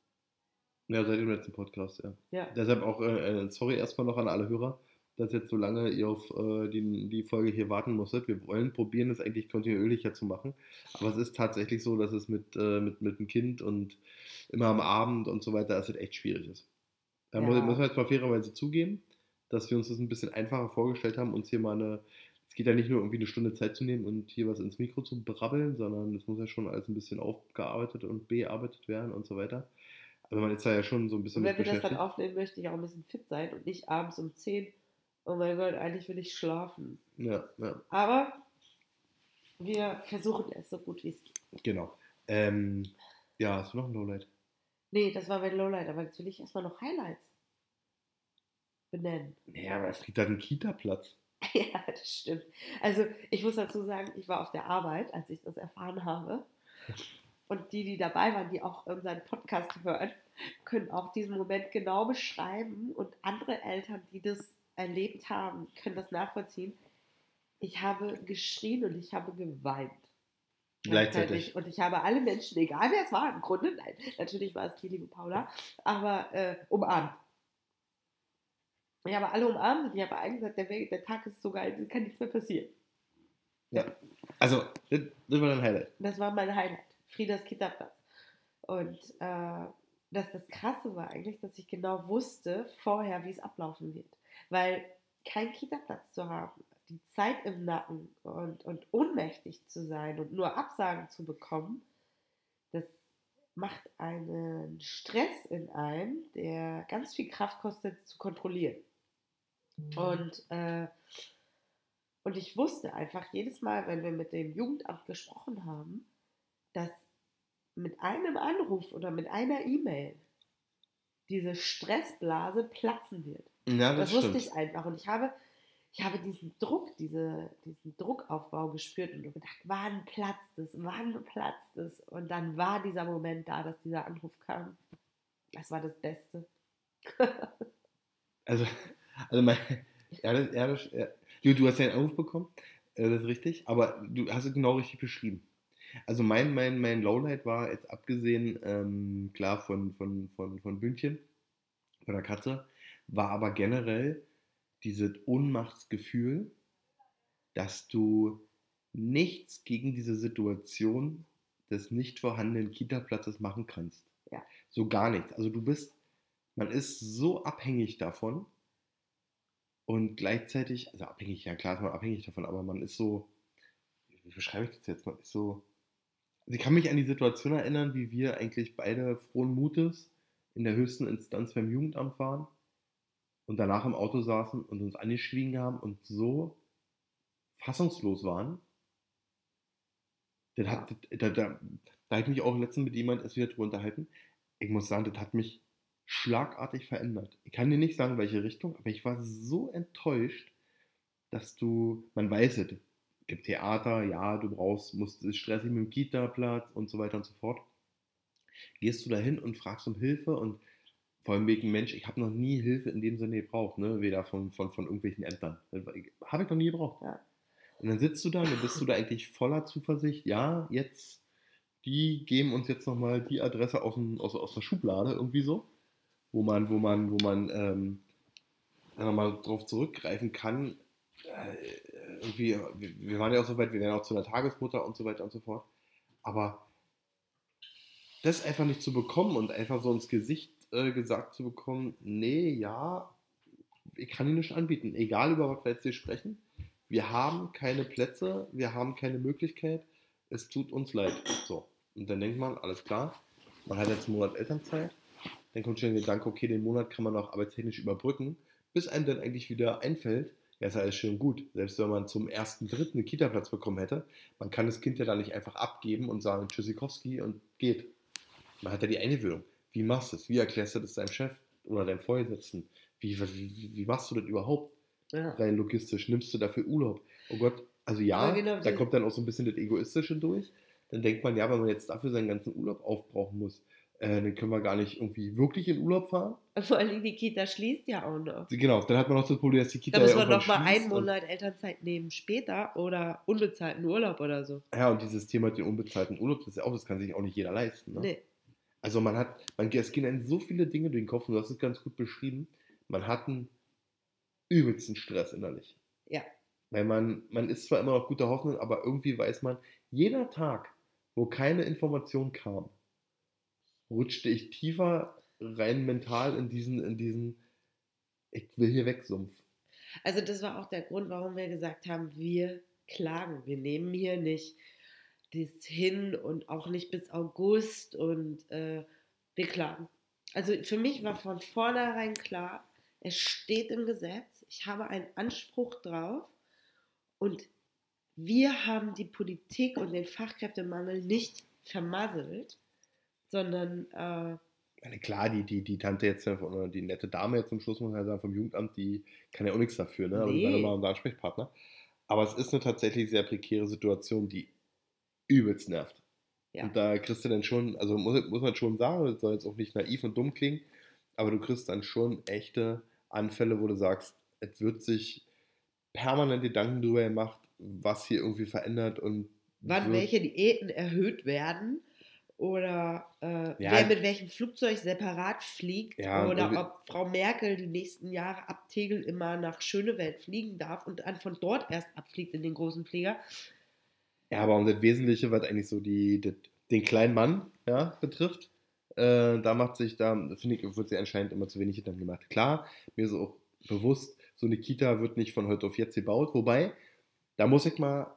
Ja, seit dem letzten Podcast, ja. Ja. Deshalb auch, äh, äh, sorry erstmal noch an alle Hörer, dass jetzt so lange ihr auf äh, die, die Folge hier warten musstet. Wir wollen probieren, es eigentlich kontinuierlicher zu machen. Aber es ist tatsächlich so, dass es mit, äh, mit, mit dem Kind und immer am Abend und so weiter, dass es echt schwierig ist. Da Ja. muss, muss man jetzt mal fairerweise zugeben, dass wir uns das ein bisschen einfacher vorgestellt haben, uns hier mal eine, es geht ja nicht nur irgendwie eine Stunde Zeit zu nehmen und hier was ins Mikro zu brabbeln, sondern es muss ja schon alles ein bisschen aufgearbeitet und bearbeitet werden und so weiter. Aber man ist da ja schon so ein bisschen Und wenn wir das dann aufnehmen, möchte ich auch ein bisschen fit sein und nicht abends um 10. Oh mein Gott, eigentlich will ich schlafen. Ja, ja, Aber wir versuchen es so gut wie es geht. genau. Ähm, ja, hast du noch ein Lowlight? Nee, das war mein Lowlight, aber jetzt will ich erstmal noch Highlights benennen. Ja, aber es kriegt halt einen Kita-Platz. Ja, das stimmt. Also ich muss dazu sagen, ich war auf der Arbeit, als ich das erfahren habe. Und die, die dabei waren, die auch unseren Podcast hören, können auch diesen Moment genau beschreiben. Und andere Eltern, die das erlebt haben, können das nachvollziehen. Ich habe geschrien und ich habe geweint. Gleichzeitig. Und ich habe alle Menschen, egal wer es war, im Grunde, nein, natürlich war es die liebe Paula, aber äh, umarmt. Ich habe alle umarmt und ich habe allen gesagt, der, Weg- der Tag ist so geil, es kann nichts mehr passieren. Also, das, das war dein Highlight. Das war mein Highlight, Friedas Kinderplatz. Und äh, das, das Krasse war eigentlich, dass ich genau wusste vorher, wie es ablaufen wird. Weil kein Kita-Platz zu haben, die Zeit im Nacken und, und ohnmächtig zu sein und nur Absagen zu bekommen, das macht einen Stress in einem, der ganz viel Kraft kostet zu kontrollieren. Und, äh, und ich wusste einfach jedes Mal, wenn wir mit dem Jugendamt gesprochen haben, dass mit einem Anruf oder mit einer E-Mail diese Stressblase platzen wird. Ja, Das, das, wusste stimmt. ich einfach. Und ich habe, ich habe diesen Druck, diese, diesen Druckaufbau gespürt und gedacht, wann platzt es, wann platzt es? Und dann war dieser Moment da, dass dieser Anruf kam. Das war das Beste. Also, also mein, ja, das, ja, das, ja. Du, du hast ja einen Anruf bekommen, äh, das ist richtig, aber du hast es genau richtig beschrieben. Also mein, mein, mein Lowlight war jetzt abgesehen, ähm, klar, von, von, von, von Bündchen, von der Katze, war aber generell dieses Ohnmachtsgefühl, dass du nichts gegen diese Situation des nicht vorhandenen Kita-Platzes machen kannst. Ja. So gar nichts. Also du bist, man ist so abhängig davon und gleichzeitig, also abhängig, ja klar ist man abhängig davon, aber man ist so, wie beschreibe ich das jetzt? Man ist so, also ich kann mich an die Situation erinnern, wie wir eigentlich beide frohen Mutes in der höchsten Instanz beim Jugendamt waren und danach im Auto saßen und uns angeschwiegen haben und so fassungslos waren. Das hat, da, da, da habe ich mich auch letztens mit jemandem erst wieder drüber unterhalten. Ich muss sagen, das hat mich schlagartig verändert. Ich kann dir nicht sagen, welche Richtung, aber ich war so enttäuscht, dass du, man weiß es, gibt Theater, ja, du brauchst, musst ist stressig mit dem Kita-Platz und so weiter und so fort. Gehst du da hin und fragst um Hilfe und vor allem wegen Mensch, ich habe noch nie Hilfe in dem Sinne gebraucht, ne? weder von, von, von irgendwelchen Ämtern. Habe ich noch nie gebraucht. Ja. Und dann sitzt du da und dann bist du da eigentlich voller Zuversicht, ja, jetzt, die geben uns jetzt nochmal die Adresse aus, dem, aus, aus der Schublade, irgendwie so, wo man, wo man, wo man ähm, nochmal drauf zurückgreifen kann. Äh, irgendwie, wir, waren ja auch so weit, wir wären auch zu einer Tagesmutter und so weiter und so fort. Aber das einfach nicht zu bekommen und einfach so ins Gesicht äh, gesagt zu bekommen, nee, ja, ich kann Ihnen nicht anbieten, egal über was wir jetzt hier sprechen. Wir haben keine Plätze, wir haben keine Möglichkeit, es tut uns leid. So. Und dann denkt man, alles klar, man hat jetzt einen Monat Elternzeit, dann kommt schon der Gedanke, okay, den Monat kann man auch arbeitstechnisch überbrücken, bis einem dann eigentlich wieder einfällt, ja, ist alles schön gut. Selbst wenn man zum ersten, dritten einen Kita-Platz bekommen hätte, man kann das Kind ja dann nicht einfach abgeben und sagen, Tschüssikowski und geht. Man hat ja die Eingewöhnung. Wie machst du das? Wie erklärst du das deinem Chef oder deinem Vorgesetzten? Wie, wie, wie machst du das überhaupt Ja. rein logistisch? Nimmst du dafür Urlaub? Oh Gott, also ja, genau da kommt dann auch so ein bisschen das Egoistische durch. Dann denkt man, ja, wenn man jetzt dafür seinen ganzen Urlaub aufbrauchen muss, äh, dann können wir gar nicht irgendwie wirklich in Urlaub fahren. Vor allem die Kita schließt ja auch noch. Genau, dann hat man noch das Problem, dass die Kita Da muss ja man irgendwann noch mal einen Monat Elternzeit nehmen später oder unbezahlten Urlaub oder so. Ja, und dieses Thema den unbezahlten Urlaub, das ist ja auch, das kann sich auch nicht jeder leisten. Ne? Nee. Also man hat, man, es gehen einem so viele Dinge durch den Kopf und du hast es ganz gut beschrieben. Man hat einen übelsten Stress innerlich. Ja. Weil man, man ist zwar immer noch guter Hoffnung, aber irgendwie weiß man, jeder Tag, wo keine Information kam, rutschte ich tiefer rein mental in diesen, in diesen, ich will hier weg, Sumpf. Also das war auch der Grund, warum wir gesagt haben, wir klagen. Wir nehmen hier nicht das hin und auch nicht bis August und äh, wir klagen. Also für mich war von vornherein klar, es steht im Gesetz, ich habe einen Anspruch drauf und wir haben die Politik und den Fachkräftemangel nicht vermasselt, sondern äh, klar, die, die, die Tante jetzt, oder die nette Dame jetzt zum Schluss, muss man sagen, vom Jugendamt, die kann ja auch nichts dafür, ne? War Nee. immer unser Ansprechpartner. Aber es ist eine tatsächlich sehr prekäre Situation, die übelst nervt. Ja. Und da kriegst du dann schon, also muss, muss man schon sagen, das soll jetzt auch nicht naiv und dumm klingen, aber du kriegst dann schon echte Anfälle, wo du sagst, es wird sich permanent Gedanken darüber gemacht, was hier irgendwie verändert und wann welche Diäten erhöht werden oder äh, Ja. wer mit welchem Flugzeug separat fliegt Ja, oder ob Frau Merkel die nächsten Jahre ab Tegel immer nach Schönewald fliegen darf und dann von dort erst abfliegt in den großen Flieger. Ja, aber um das Wesentliche, was eigentlich so die, das, den kleinen Mann ja, betrifft, äh, da macht sich, da finde ich, wird sich anscheinend immer zu wenig Gedanken gemacht. Klar, mir ist auch bewusst, so eine Kita wird nicht von heute auf jetzt gebaut, wobei, da muss ich mal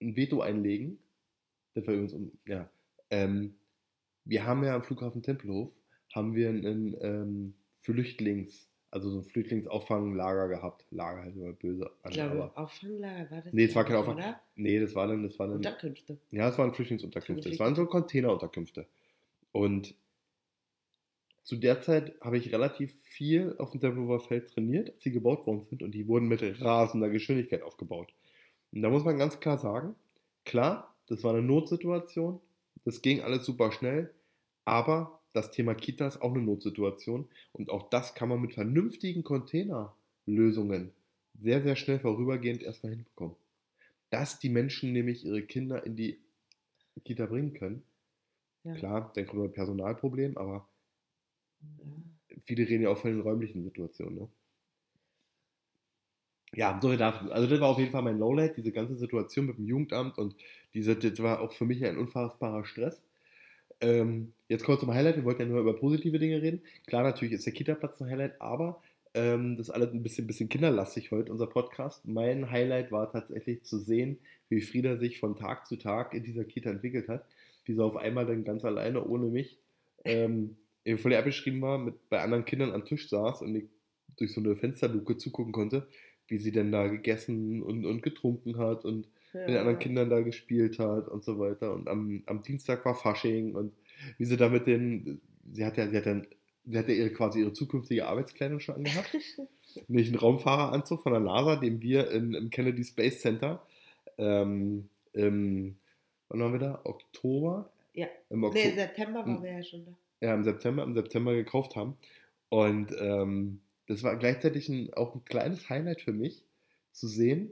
ein Veto einlegen. Das war übrigens, um- ja, ähm, wir haben ja am Flughafen Tempelhof, haben wir einen ähm, Flüchtlings, also so ein Flüchtlingauffanglager gehabt. Lager halt immer böse. Ich glaube, aber, Auffanglager war das. nee, es war kein Auffang. Oder? Nee, das war dann, das war dann, Unterkünfte. ja, es waren Flüchtlingsunterkünfte. Es waren so Containerunterkünfte. Und zu der Zeit habe ich relativ viel auf dem Tempelhofer Feld trainiert, als sie gebaut worden sind und die wurden mit rasender Geschwindigkeit aufgebaut. Und da muss man ganz klar sagen, klar, das war eine Notsituation, das ging alles super schnell, aber das Thema Kita ist auch eine Notsituation und auch das kann man mit vernünftigen Containerlösungen sehr, sehr schnell vorübergehend erstmal hinbekommen. Dass die Menschen nämlich ihre Kinder in die Kita bringen können. Ja. Klar, dann kommt ein Personalproblem, aber Ja. viele reden ja auch von den räumlichen Situationen. Ne? Ja, so viel dazu. Also das war auf jeden Fall mein Lowlight, diese ganze Situation mit dem Jugendamt und das war auch für mich ein unfassbarer Stress. Ähm, jetzt kommt zum Highlight, wir wollten ja nur über positive Dinge reden. Klar, natürlich ist der Kita-Platz ein Highlight, aber ähm, das ist alles ein bisschen, bisschen kinderlastig heute, unser Podcast. Mein Highlight war tatsächlich zu sehen, wie Frieda sich von Tag zu Tag in dieser Kita entwickelt hat. Wie sie auf einmal dann ganz alleine, ohne mich, ähm, eben völlig abgeschrieben war, mit bei anderen Kindern am Tisch saß und ich durch so eine Fensterluke zugucken konnte, wie sie denn da gegessen und, und getrunken hat und mit den anderen Kindern da gespielt hat und so weiter. Und am, am Dienstag war Fasching und wie sie da mit den, sie hat ja, sie hat dann, sie hat ja ihre, quasi ihre zukünftige Arbeitskleidung schon angehabt. Nämlich einen Raumfahreranzug von der NASA, den wir in, im Kennedy Space Center ähm, im, wann waren wir da? Oktober? Ja. Im Nee, Oktober September waren Hm. wir ja schon da. ja, im September, im September gekauft haben. Und ähm, das war gleichzeitig ein, auch ein kleines Highlight für mich, zu sehen,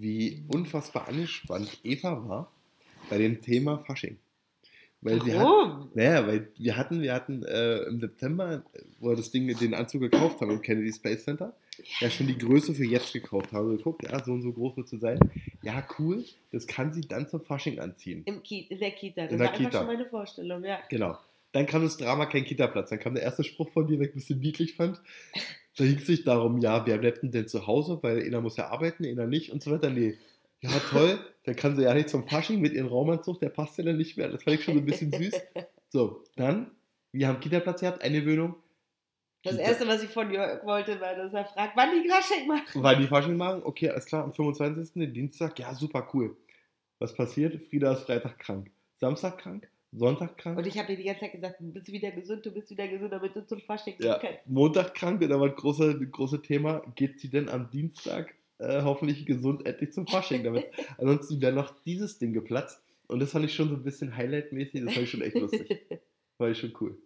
wie unfassbar angespannt Eva war bei dem Thema Fasching. Weil sie hat, Warum? naja, weil wir hatten, wir hatten äh, im September, wo wir das Ding, den Anzug gekauft haben im Kennedy Space Center, ja schon die Größe für jetzt gekauft haben. Geguckt, ja, so und so groß wird sie sein. Ja, cool, das kann sie dann zum Fasching anziehen. Im Ki in der Kita. Das In der war einfach Kita. schon meine Vorstellung, ja. Genau. Dann kam das Drama kein Kita-Platz. Dann kam der erste Spruch von dir, den ich ein bisschen niedlich fand. Da ging es sich darum, ja, wer bleibt denn, denn zu Hause, weil einer muss ja arbeiten, einer nicht und so weiter. Nee. Ja, toll, dann kann sie ja nicht zum Fasching mit ihrem Raumanzug, der passt ja dann nicht mehr. Das fand ich schon so ein bisschen süß. So, dann, wir haben Kita-Platz gehabt, Eingewöhnung. Das Kita- erste, was ich von Jörg wollte, war, dass er fragt, wann die Fasching machen. War die Fasching machen? Okay, alles klar, am 25. den Dienstag, ja, super cool. Was passiert? Frieda ist Freitag krank. Samstag krank, Sonntag krank. Und ich habe dir die ganze Zeit gesagt, du bist wieder gesund, du bist wieder gesund, damit du zum Fasching Ja, kannst. Montag krank, da war das große, das große Thema, geht sie denn am Dienstag äh, hoffentlich gesund endlich zum Fasching damit? Ansonsten wäre noch dieses Ding geplatzt. Und das fand ich schon so ein bisschen Highlight-mäßig, das fand ich schon echt lustig. War ich schon cool.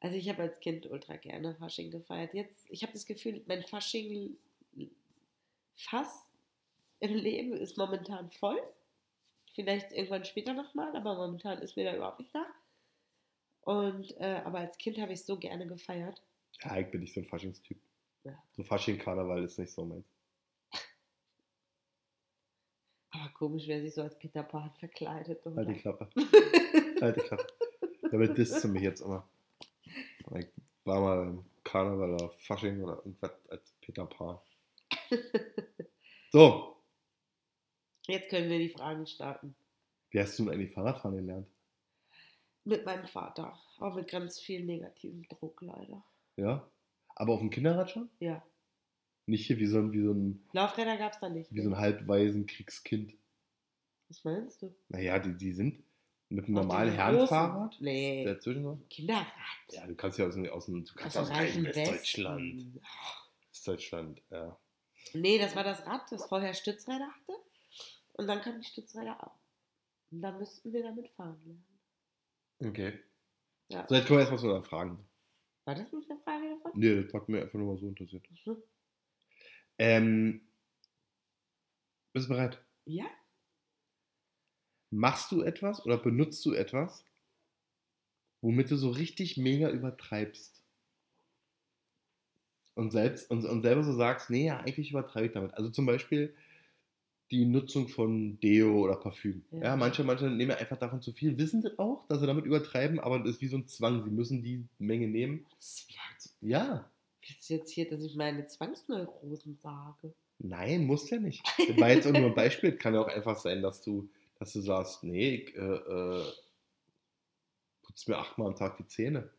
Also ich habe als Kind ultra gerne Fasching gefeiert. Jetzt, ich habe das Gefühl, mein Fasching-Fass im Leben ist momentan voll. Vielleicht irgendwann später nochmal, aber momentan ist mir da überhaupt nicht nach. Und, äh, aber als Kind habe ich es so gerne gefeiert. Ja, ich bin nicht so ein Faschingstyp. Ja. So Fasching-Karneval ist nicht so meins. Aber komisch, wer sich so als Peter Pan verkleidet. Oder? Halt die Klappe. halt die Klappe. Damit disst du mich jetzt immer. Ich war mal im Karneval oder Fasching oder irgendwas als Peter Pan. So, Jetzt können wir die Fragen starten. wie hast du denn eigentlich Fahrradfahren gelernt? Mit meinem Vater. Auch mit ganz viel negativem Druck leider. Ja? Aber auf dem Kinderrad schon? Ja. Nicht hier wie so ein, wie so ein, Laufräder gab es da nicht. wie so ein halbweisen Kriegskind. Was meinst du? Naja, die, die sind mit einem Auf normalen Herrenfahrrad Nee. dazwischen noch. Kinderrad. Ja, du kannst ja aus dem, aus dem, du kannst Aus aus dem Westdeutschland. Westdeutschland, ja. Nee, das war das Rad, das vorher Stützräder hatte. Und dann kamen die Stützräder ab. Und dann müssten wir damit fahren lernen. Okay. Ja. So, jetzt können wir erstmal zu unseren Fragen. War das nicht eine Frage davon? Nee, das hat mir einfach nur mal so interessiert. Mhm. Ähm, bist du bereit? Ja? Machst du etwas oder benutzt du etwas, womit du so richtig mega übertreibst? Und, selbst, und, und selber so sagst, nee, ja, eigentlich übertreibe ich damit. Also zum Beispiel die Nutzung von Deo oder Parfüm. Ja, Ja. manche, manche nehmen einfach davon zu viel, wissen das auch, dass sie damit übertreiben, aber das ist wie so ein Zwang. Sie müssen die Menge nehmen. Ja, Willst du jetzt hier, dass ich meine Zwangsneurosen sage? Nein, muss ja nicht. Das war jetzt auch nur ein Beispiel. Kann ja auch einfach sein, dass du, dass du sagst, nee, ich äh, äh, putze mir achtmal am Tag die Zähne.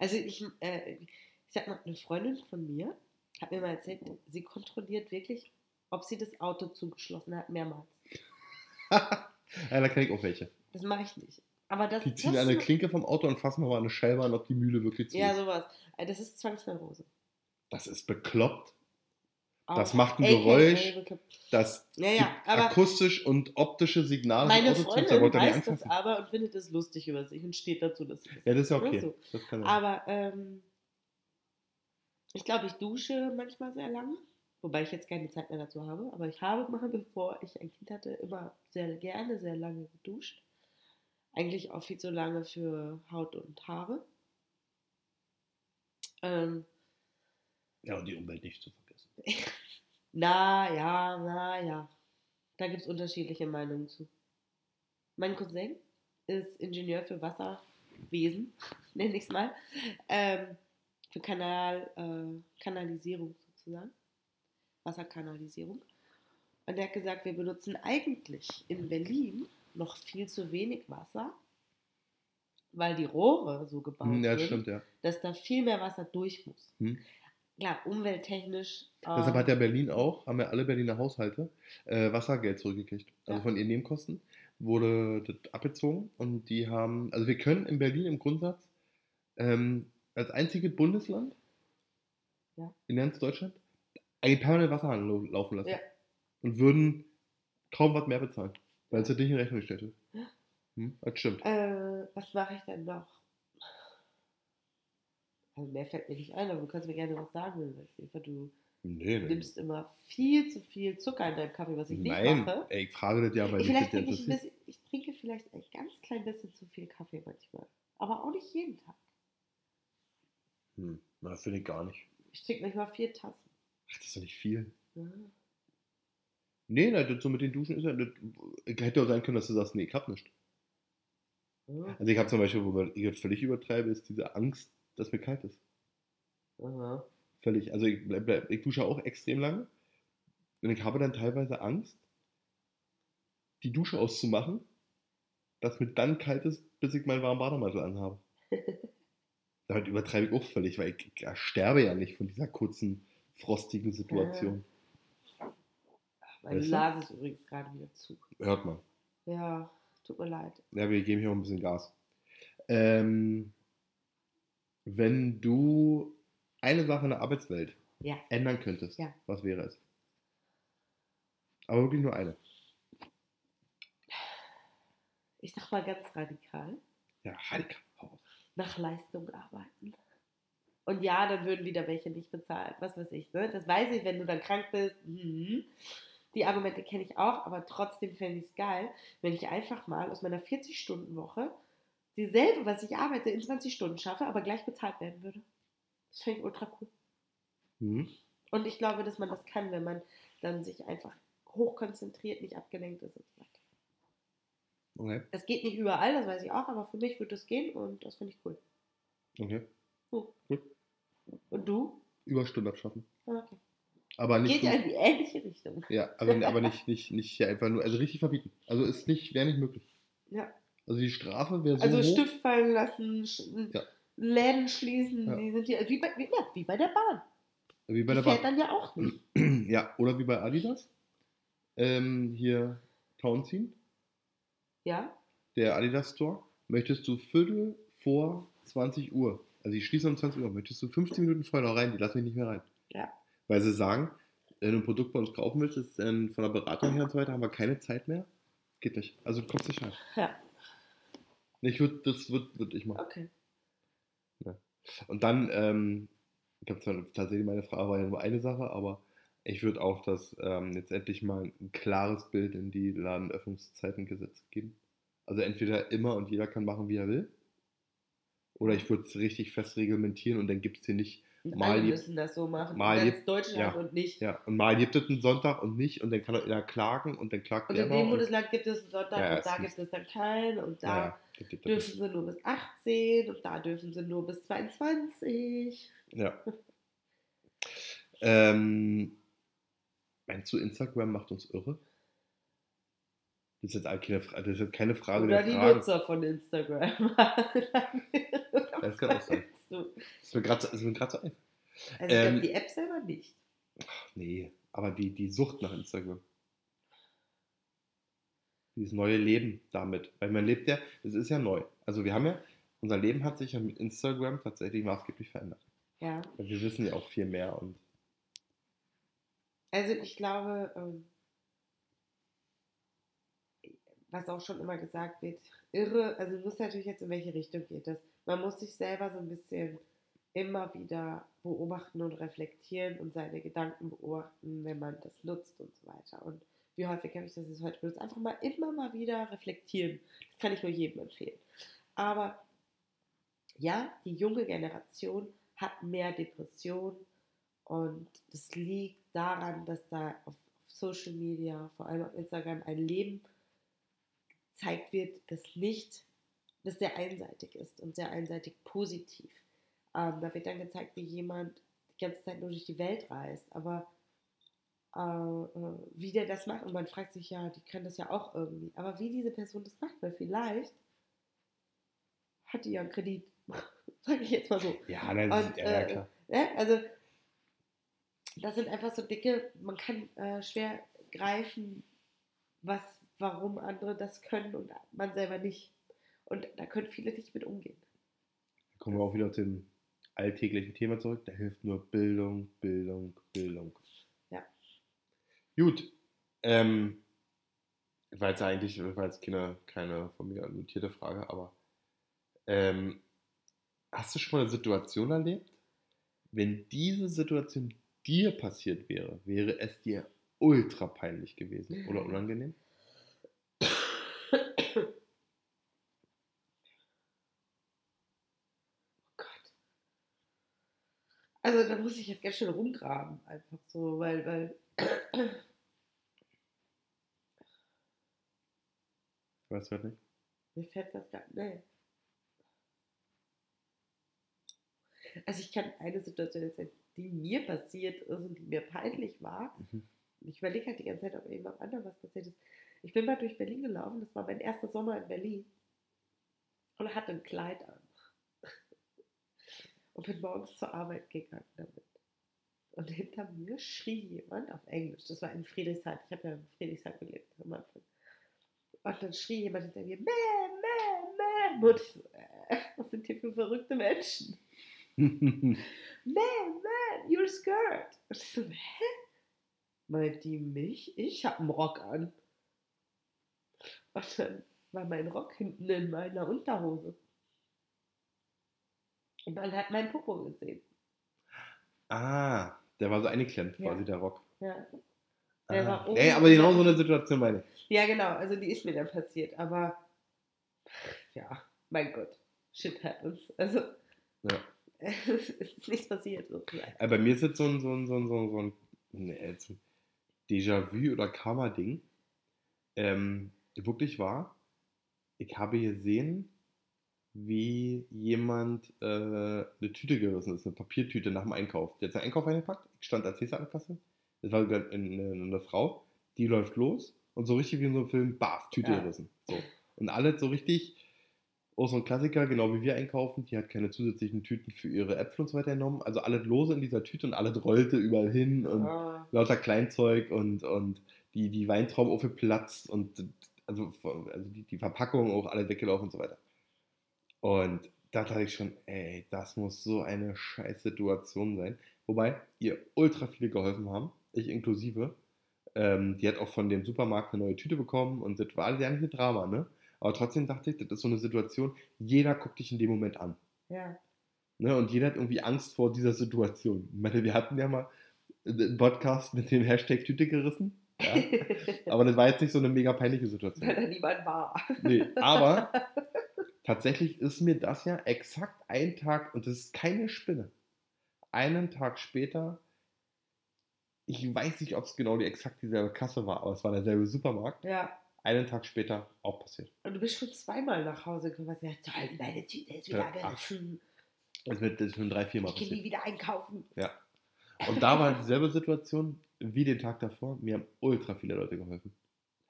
Also ich, äh, ich sag mal, eine Freundin von mir hat mir mal erzählt, sie kontrolliert wirklich, ob sie das Auto zugeschlossen hat, mehrmals. ja, da kenne ich auch welche. Das mache ich nicht. Aber das, Die ziehen das eine Klinke vom Auto und fassen mal eine Scheibe an, ob die Mühle wirklich zu Ja, ist. sowas. Äh, Das ist Zwangsneurose. Das ist bekloppt. Das Auch. macht ein AKA Geräusch. bekloppt. Das Ja, ja, akustisch und optische Signale. meine Freundin weiß das aber und findet es lustig über sich und steht dazu, dass sie das Ja, das ist ja okay. so. Das. Aber ähm, ich glaube, ich dusche manchmal sehr lange. Wobei ich jetzt keine Zeit mehr dazu habe. Aber ich habe mal, bevor ich ein Kind hatte, immer sehr gerne, sehr lange geduscht. Eigentlich auch viel zu lange für Haut und Haare. Ähm, Ja, und die Umwelt nicht zu vergessen. na ja, na ja. Da gibt es unterschiedliche Meinungen zu. Mein Cousin ist Ingenieur für Wasserwesen, nenne ich es mal. Ähm, für Kanal, äh, Kanalisierung sozusagen. Wasserkanalisierung. Und der hat gesagt, wir benutzen eigentlich in Berlin noch viel zu wenig Wasser, weil die Rohre so gebaut Hm, Ja, sind, stimmt, ja. dass da viel mehr Wasser durch muss. Hm. Klar, umwelttechnisch. Deshalb ähm, hat ja Berlin auch, haben ja alle Berliner Haushalte äh, Wassergeld zurückgekriegt. Also Ja. von ihren Nebenkosten wurde das abgezogen und die haben, also wir können in Berlin im Grundsatz ähm, als einzige Bundesland Ja. in ganz Deutschland eigentlich permanent lau- laufen lassen Ja. und würden kaum was mehr bezahlen, weil es das nicht in Rechnung gestellt wird. Hm? Das stimmt. Äh, was mache ich denn noch? Also mehr fällt mir nicht ein, aber du kannst mir gerne was sagen, wenn du willst. Eva, du Nee, nee. nimmst immer viel zu viel Zucker in deinem Kaffee, was ich Nein, nicht mache. ey, ich frage das ja, weil Ich, vielleicht trinke ich, bisschen, ich trinke vielleicht ein ganz klein bisschen zu viel Kaffee manchmal. Aber auch nicht jeden Tag. Hm, na, finde ich gar nicht. Ich trinke manchmal vier Tassen. Das ist doch nicht viel. Ja. Nee, nein, so mit den Duschen ist ja. Hätte auch sein können, dass du sagst, nee, ich hab nicht. Ja. Also ich habe zum Beispiel, wo ich völlig übertreibe, ist diese Angst, dass mir kalt ist. Aha. Völlig. Also ich, bleib, bleib, ich dusche auch extrem lange. Und ich habe dann teilweise Angst, die Dusche auszumachen, dass mir dann kalt ist, bis ich meinen warmen Bademantel anhabe. Damit übertreibe ich auch völlig, weil ich, ich sterbe ja nicht von dieser kurzen, frostigen Situation. Meine Weißt du? Nase ist übrigens gerade wieder zu. Hört man. Ja, tut mir leid. Ja, wir geben hier auch ein bisschen Gas. Ähm, wenn du eine Sache in der Arbeitswelt Ja. ändern könntest, Ja. was wäre es? Aber wirklich nur eine. Ich sag mal ganz radikal. Ja, radikal. Nach Leistung arbeiten. Und ja, dann würden wieder welche nicht bezahlt, was weiß ich. Ne? Das weiß ich, wenn du dann krank bist. Mhm. Die Argumente kenne ich auch, aber trotzdem fände ich es geil, wenn ich einfach mal aus meiner 40-Stunden-Woche dieselbe, was ich arbeite, in 20 Stunden schaffe, aber gleich bezahlt werden würde. Das fände ich ultra cool. Mhm. Und ich glaube, dass man das kann, wenn man dann sich einfach hochkonzentriert, nicht abgelenkt ist und so weiter. Okay. Das geht nicht überall, das weiß ich auch, aber für mich würde es gehen und das finde ich cool. okay. Und du? Überstunden abschaffen. Ah, Okay. Aber nicht. Geht ja in die ähnliche Richtung. ja, aber, aber nicht, nicht, nicht hier einfach nur, also richtig verbieten. Also ist nicht, wäre nicht möglich. Ja. Also die Strafe wäre so Also. Stift fallen lassen, sch- Ja. Läden schließen, Ja. die sind ja wie bei, wie, ja, wie bei der Bahn. Wie bei die der fährt Bahn. dann ja auch nicht. Ja, oder wie bei Adidas. Ähm, hier Town ziehen. Ja? der Adidas Store, möchtest du Viertel vor 20 Uhr, also die schließen um 20 Uhr, möchtest du 15 Minuten vorher noch rein, die lassen mich nicht mehr rein. Ja. Weil sie sagen, wenn du ein Produkt bei uns kaufen willst, ist ähm, von der Beratung her und so weiter, haben wir keine Zeit mehr. Geht nicht. Also du kommst nicht rein. Ja. Ich würde, das würde würd ich machen. Okay. Und dann, ähm, ich glaube zwar tatsächlich meine Frage war ja nur eine Sache, aber ich würde auch das ähm, jetzt endlich mal ein klares Bild in die Ladenöffnungszeitengesetze geben. Also entweder immer und jeder kann machen, wie er will. Oder ich würde es richtig fest reglementieren und dann gibt es hier nicht, Und Mal alle müssen das so machen. mal in ganz Deutschland ja. und nicht. ja, und mal gibt es einen Sonntag und nicht und dann kann einer klagen und dann klagt Und der in mal dem und- Bundesland gibt es einen Sonntag Ja, und da gibt es dann keinen und da Ja, dürfen sie nur bis 18 und da dürfen sie nur bis 22. Ja. ähm, meinst du, Instagram macht uns irre? Das ist keine, das ist keine Frage Oder der die Fragen. Nutzer von Instagram. Das kann auch sein. Das ist mir gerade so, ein. Also ich Ähm, glaube, die App selber nicht. Nee, aber die, die Sucht nach Instagram. dieses neue Leben damit. Weil man lebt ja, es ist ja neu. Also wir haben ja, unser Leben hat sich ja mit Instagram tatsächlich maßgeblich verändert. Ja. Wir wissen ja auch viel mehr und Also ich glaube, ähm, was auch schon immer gesagt wird, irre, also du musst natürlich jetzt in welche Richtung geht das. Man muss sich selber so ein bisschen immer wieder beobachten und reflektieren und seine Gedanken beobachten, wenn man das nutzt und so weiter. Und wie häufig habe ich das jetzt heute benutzt? Einfach mal immer mal wieder reflektieren. Das kann ich nur jedem empfehlen. Aber ja, die junge Generation hat mehr Depressionen und das liegt daran, dass da auf Social Media, vor allem auf Instagram, ein Leben gezeigt wird, das nicht, das sehr einseitig ist und sehr einseitig positiv. Ähm, da wird dann gezeigt, wie jemand die ganze Zeit nur durch die Welt reist, aber äh, äh, wie der das macht und man fragt sich ja, die können das ja auch irgendwie, aber wie diese Person das macht, weil vielleicht hat die ja einen Kredit, sage ich jetzt mal so. ja, nein, Und, ja, äh, klar. Ne? Also, das sind einfach so dicke, man kann äh, schwer greifen, was, warum andere das können und man selber nicht. Und da können viele nicht mit umgehen. Da kommen wir auch wieder zu dem alltäglichen Thema zurück. Da hilft nur Bildung, Bildung, Bildung. Ja. Gut. Ähm, war jetzt eigentlich war jetzt keine, keine von mir notierte Frage, aber ähm, hast du schon mal eine Situation erlebt, wenn diese Situation dir passiert wäre, wäre es dir ultra peinlich gewesen oder unangenehm? Also da muss ich jetzt ganz schön rumgraben, einfach so, weil, weil Weißt du nicht? mir fällt das gar nee. Also ich kann eine Situation erzählen, die mir passiert ist und die mir peinlich war. Mhm. Ich überlege halt die ganze Zeit, ob irgendwas anderes was passiert ist. Ich bin mal durch Berlin gelaufen, das war mein erster Sommer in Berlin. Und hatte ein Kleid an. Und bin morgens zur Arbeit gegangen damit. Und hinter mir schrie jemand auf Englisch. Das war in Friedrichshain. Ich habe ja in Friedrichshain gelebt am Anfang. Und dann schrie jemand hinter mir, man, man, man. Und ich so, äh, was sind hier für verrückte Menschen? Man, man, your skirt. Und ich so, hä? Meint die mich? Ich hab einen Rock an. Und dann war mein Rock hinten in meiner Unterhose. Und man hat meinen Popo gesehen. ah, der war so eingeklemmt Ja. quasi, der Rock. Ja, Der Ah. war oben Ey, aber genau so eine Situation meine ich. ja genau, also die ist mir dann passiert. Aber ja, mein Gott, shit happens. Also, Ja. es ist nichts passiert sozusagen. Aber bei mir ist jetzt so ein, so ein, so ein, so ein, so ein, nee, ein Déjà-vu oder Karma-Ding. Ähm, wirklich wahr. Ich habe gesehen, wie jemand äh, eine Tüte gerissen ist, eine Papiertüte nach dem Einkauf. Der hat seinen Einkauf eingepackt. Ich stand als nächster an der Kasse. Das war eine, eine, eine Frau, die läuft los und so richtig wie in so einem Film, baf, Tüte Ja. gerissen. So. Und alles so richtig, auch so ein Klassiker, genau wie wir einkaufen, die hat keine zusätzlichen Tüten für ihre Äpfel und so weiter genommen. Also alles lose in dieser Tüte und alles rollte überall hin und Ah, lauter Kleinzeug und, und die, die Weintrauben aufgeplatzt und also, also die, die Verpackung auch alle weggelaufen und so weiter. Und da dachte ich schon, ey, das muss so eine scheiß Situation sein. Wobei ihr ultra viele geholfen haben, ich inklusive. Ähm, die hat auch von dem Supermarkt eine neue Tüte bekommen und das war ja nicht ein Drama, ne? Aber trotzdem dachte ich, das ist so eine Situation, jeder guckt dich in dem Moment an. ja. Ne? Und jeder hat irgendwie Angst vor dieser Situation. Ich meine, wir hatten ja mal einen Podcast mit dem Hashtag Tüte gerissen. Ja? Aber das war jetzt nicht so eine mega peinliche Situation. Weil da niemand war. Nee, aber tatsächlich ist mir das ja exakt ein Tag, und das ist keine Spinne, einen Tag später, ich weiß nicht, ob es genau die exakt dieselbe Kasse war, aber es war derselbe Supermarkt, Ja. einen Tag später auch passiert. Und du bist schon zweimal nach Hause gekommen und hast gesagt, toll, meine Tüte ist wieder Ja, gerissen. Das wird schon drei, vier Mal Ich gehe nie passiert. wieder einkaufen. Und da war dieselbe Situation wie den Tag davor. Mir haben ultra viele Leute geholfen.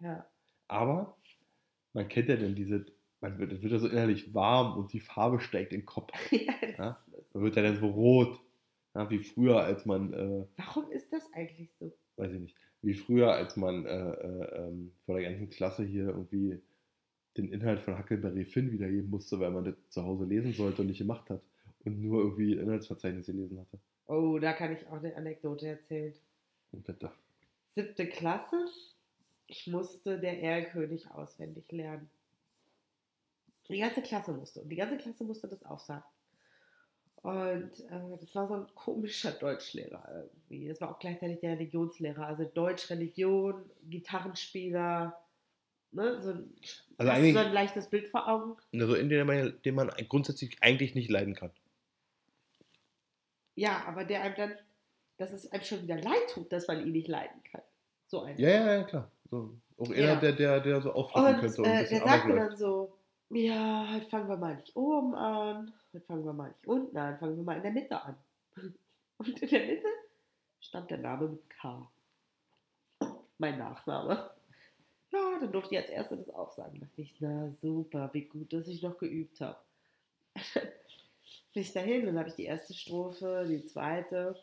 Ja. Aber man kennt ja dann diese, man wird, es wird ja so innerlich warm und die Farbe steigt in den Kopf. ja, Ja? Man wird ja dann so rot. Ja, wie früher, als man, äh, warum ist das eigentlich so? weiß ich nicht, wie früher, als man äh, äh, ähm, vor der ganzen Klasse hier irgendwie den Inhalt von Huckleberry Finn wiedergeben musste, weil man das zu Hause lesen sollte und nicht gemacht hat und nur irgendwie Inhaltsverzeichnis gelesen hatte. Oh, da kann ich auch eine Anekdote erzählen. Und bitte. Siebte Klasse. Ich musste der Erlkönig auswendig lernen. Die ganze Klasse musste. Und die ganze Klasse musste das aufsagen. Und äh, das war so ein komischer Deutschlehrer irgendwie. Das war auch gleichzeitig der Religionslehrer. Also Deutsch, Religion, Gitarrenspieler. Ne? So, ein, Also hast du so ein leichtes Bild vor Augen. Also in den man, den man grundsätzlich eigentlich nicht leiden kann. Ja, aber der einem dann, dass es einem schon wieder leid tut, dass man ihn nicht leiden kann. So ein. Ja, ja, ja, klar. So, auch einer, Ja. der, der, der so Und könnte und äh, der sagte dann so, ja, heute fangen wir mal nicht oben an, heute fangen wir mal nicht unten an, fangen wir mal in der Mitte an. Und in der Mitte stand der Name mit K. Mein Nachname. Ja, dann durfte ich als Erste das aufsagen. Da dachte ich, na super, wie gut, dass ich noch geübt habe. Ich dahin, dann habe ich die erste Strophe, die zweite.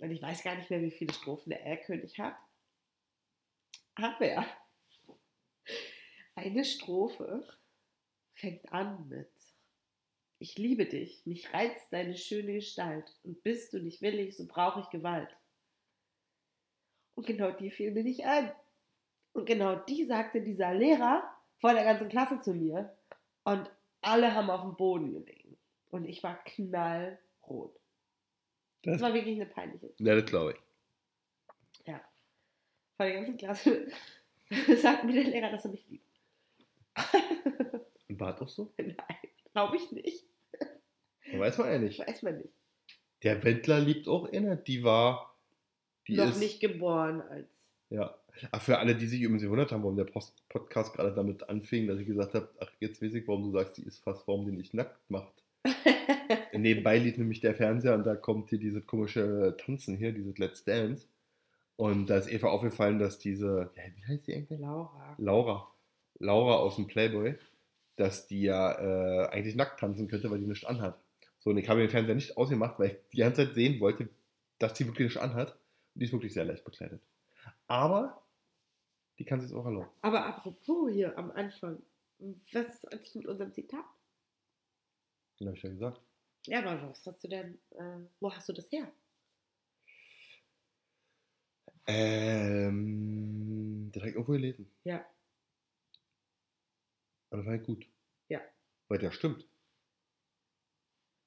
Und ich weiß gar nicht mehr, wie viele Strophen der Erlkönig hat. Aber eine Strophe fängt an mit Ich liebe dich, mich reizt deine schöne Gestalt und bist du nicht willig, so brauche ich Gewalt. Und genau die fiel mir nicht an. Und genau die sagte dieser Lehrer vor der ganzen Klasse zu mir. Und alle haben auf dem Boden gelegen. Und ich war knallrot. Das Das, war wirklich eine peinliche ja, das glaube ich. vor der ganzen Klasse sagt mir der Lehrer, dass er mich liebt. War auch so? Nein, glaube ich nicht. Weiß man ja nicht. Weiß man nicht. Der Wendler liebt auch eine, die war. Die Noch ist, nicht geboren als. Ja. Ach, für alle, die sich übrigens gewundert haben, warum der Post Podcast gerade damit anfing, dass ich gesagt habe, ach, jetzt weiß ich, warum du sagst, die ist fast, warum die nicht nackt macht. Nebenbei liegt nämlich der Fernseher und da kommt hier dieses komische Tanzen hier, dieses Let's Dance. Und da ist Eva aufgefallen, dass diese, ja, wie heißt die eigentlich? Laura. Laura. Laura aus dem Playboy, dass die ja äh, eigentlich nackt tanzen könnte, weil die nichts anhat. So, und ich habe den Fernseher nicht ausgemacht, weil ich die ganze Zeit sehen wollte, dass die wirklich nichts anhat. Und die ist wirklich sehr leicht bekleidet. Aber die kann sich auch erlauben. Aber apropos hier am Anfang, was ist eigentlich mit unserem Zitat? Das habe ich ja gesagt. Ja, aber was hast du denn, äh, wo hast du das her? Ähm, das habe ich irgendwo gelesen. Ja. Und das war halt gut. Ja. Weil der stimmt.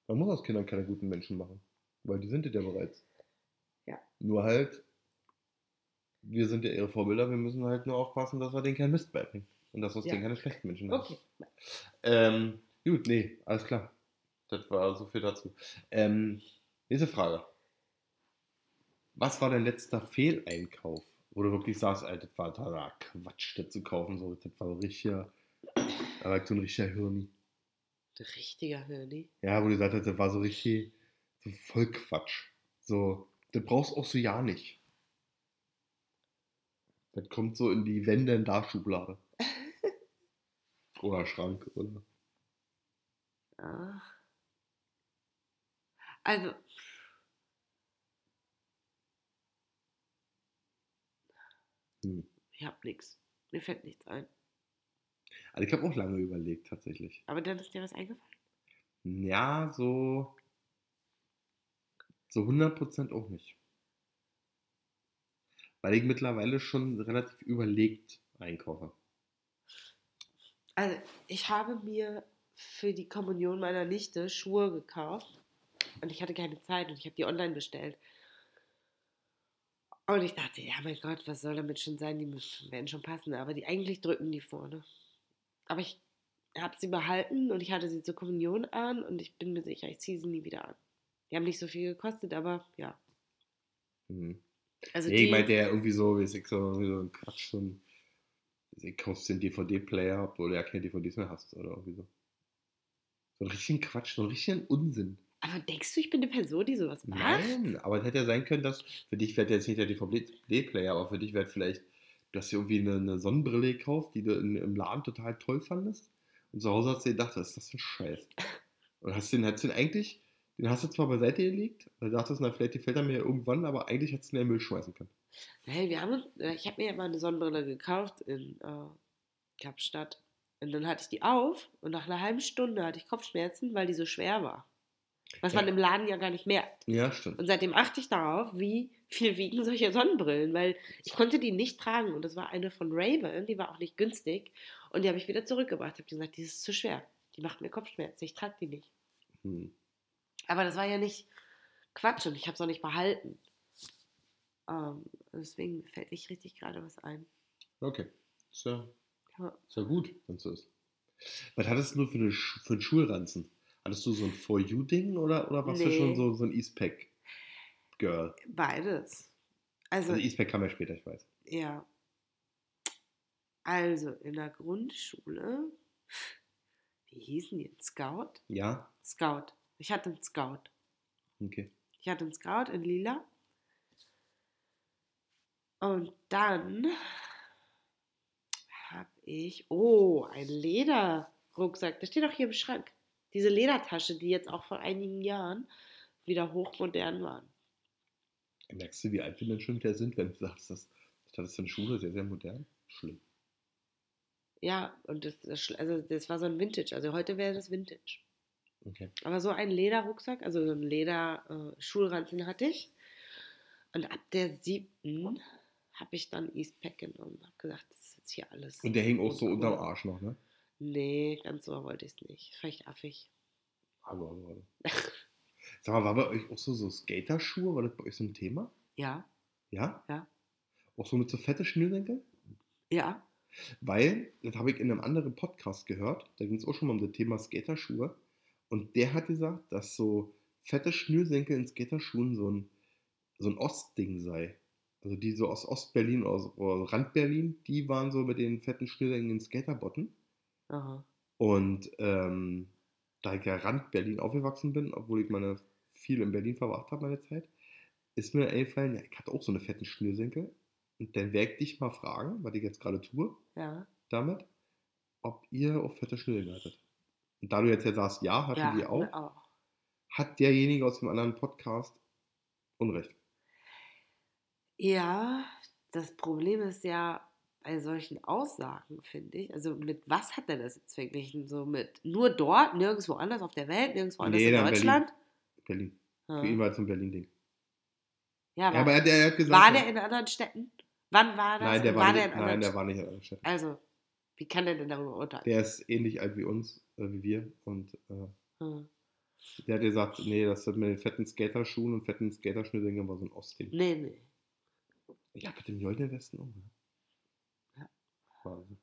Man muss aus Kindern keine guten Menschen machen. Weil die sind es ja bereits. Ja. Nur halt, wir sind ja ihre Vorbilder, wir müssen halt nur aufpassen, dass wir denen keinen Mist beibringen. Und dass aus Ja. denen keine schlechten Menschen machen. Okay. Ähm, gut, nee, alles klar. Das war so viel dazu. Ähm, nächste Frage. Was war dein letzter Fehleinkauf? Wo du wirklich sagst, Alter, das war totaler Quatsch, das zu kaufen. So, das war so richtiger, da so ein richtiger Hirni. Richtiger Hirni. Ja, wo du gesagt hast, das war so richtig, so voll Quatsch. So, das brauchst auch so ja nicht. Das kommt so in die Wände in der Schublade. oder Schrank, oder? Ah. Also. Hm. Ich hab nichts. Mir fällt nichts ein. Also ich habe auch lange überlegt, tatsächlich. Aber dann ist dir was eingefallen? Ja, so. So 100% auch nicht. Weil ich mittlerweile schon relativ überlegt einkaufe. Also, ich habe mir für die Kommunion meiner Nichte Schuhe gekauft. Und ich hatte keine Zeit und ich habe die online bestellt. Und ich dachte, ja, mein Gott, was soll damit schon sein? Die werden schon passen. Aber die eigentlich drücken die vorne. Aber ich habe sie behalten und ich hatte sie zur Kommunion an und ich bin mir sicher, ich ziehe sie nie wieder an. Die haben nicht so viel gekostet, aber ja. Hm. Also nee, die, ich meinte ja irgendwie so, wie ich so, so ein Quatsch, so ein. Ich kaufst den DVD-Player, obwohl du ja keine DVDs mehr hast, oder irgendwie so. So einen richtigen Quatsch, so einen richtigen Unsinn. aber denkst du, ich bin eine Person, die sowas macht? Nein, aber es hätte ja sein können, dass für dich wäre jetzt nicht der DVD-Player, aber für dich wäre vielleicht, du hast dir irgendwie eine, eine Sonnenbrille gekauft, die du in, im Laden total toll fandest. Und zu Hause hast du dir gedacht, was ist das für ein Scheiß? Und hast den, hast den eigentlich, den hast du zwar beiseite gelegt, da dachtest du, na, vielleicht gefällt er mir ja irgendwann, aber eigentlich hättest du ihn in den Müll schmeißen können. Hey, wir haben, äh, ich habe mir ja mal eine Sonnenbrille gekauft in äh, Kapstadt. Und dann hatte ich die auf und nach einer halben Stunde hatte ich Kopfschmerzen, weil die so schwer war. Was man Ja. im Laden ja gar nicht merkt. Ja, stimmt. Und seitdem achte ich darauf, wie viel wiegen solche Sonnenbrillen, weil ich konnte die nicht tragen. Und das war eine von Ray-Ban, die war auch nicht günstig. Und die habe ich wieder zurückgebracht. Ich habe gesagt, die ist zu schwer. Die macht mir Kopfschmerzen. Ich trage die nicht. Hm. Aber das war ja nicht Quatsch und ich habe es auch nicht behalten. Ähm, deswegen fällt nicht richtig gerade was ein. Okay. Ist ja, Ja. ist ja gut, wenn es so ist. Was hattest du für, eine, für einen Schulranzen? Hattest du so ein For You-Ding oder, oder warst du Nee. schon so, so ein Eastpack-Girl? Beides. Also, Also Eastpack kam ja später, ich weiß. ja. Also, in der Grundschule, wie hießen die? Scout? Ja? Scout. Ich hatte einen Scout. Okay. Ich hatte einen Scout in lila. Und dann habe ich, oh, ein Lederrucksack. Der steht auch hier im Schrank. Diese Ledertasche, die jetzt auch vor einigen Jahren wieder hochmodern waren. Merkst du, wie alt wir denn schon wieder sind, wenn du sagst, das, das ist eine Schule sehr, sehr modern? Schlimm. Ja, und das, also das war so ein Vintage. Also heute wäre das Vintage. Okay. Aber so ein Lederrucksack, also so ein Leder-Schulranzen hatte ich. Und ab der siebten habe ich dann Eastpack genommen. Habe gesagt, das ist jetzt hier alles. Und der hing auch so unterm Arsch noch, ne? Nee, ganz so wollte ich es nicht. Vielleicht affig. Aber, aber. Sag mal, war bei euch auch so, so Skaterschuhe? War das bei euch so ein Thema? Ja, Ja? Ja. Auch so mit so fette Schnürsenkel? ja. Weil, das habe ich in einem anderen Podcast gehört, da ging es auch schon mal um das Thema Skaterschuhe. Und der hat gesagt, dass so fette Schnürsenkel in Skaterschuhen so ein, so ein Ostding sei. Also die so aus Ostberlin aus- oder Randberlin, die waren so mit den fetten Schnürsenkeln in Skaterbotten. Aha. Und ähm, da ich ja Rand-Berlin aufgewachsen bin, obwohl ich meine viel in Berlin verbracht habe, meine Zeit, ist mir eingefallen, ja, ich hatte auch so eine fetten Schnürsenkel. Und dann werde ich dich mal fragen, was ich jetzt gerade tue, Ja. damit, ob ihr auch fette Schnürsenkel hattet. Und da du jetzt ja sagst, ja, hatten ja, die auch, auch. hat derjenige aus dem anderen Podcast Unrecht. Ja, das Problem ist ja bei solchen Aussagen, finde ich. Also mit was hat er das jetzt verglichen? So mit nur dort, nirgendwo anders auf der Welt, nirgendwo anders Nee, in dann Berlin. Deutschland? Berlin. Ja. Für ihn war es ein Berlin-Ding. Ja, aber Ja, aber er, hat- er hat gesagt, war der in anderen Städten? Wann war das? nein, der war, der nicht, in nein, anderen der war nicht in einer Stadt. Also, wie kann der denn darüber urteilen? Der ist ähnlich alt wie uns, äh, wie wir. Und äh, Hm. Der hat gesagt, nee, das hat mit den fetten Skaterschuhen und fetten Skaterschnürsenkeln war so ein Ostding. Nee, nee. Ja, mit dem Jolden Westen auch. Ne? Ja. Wahnsinn.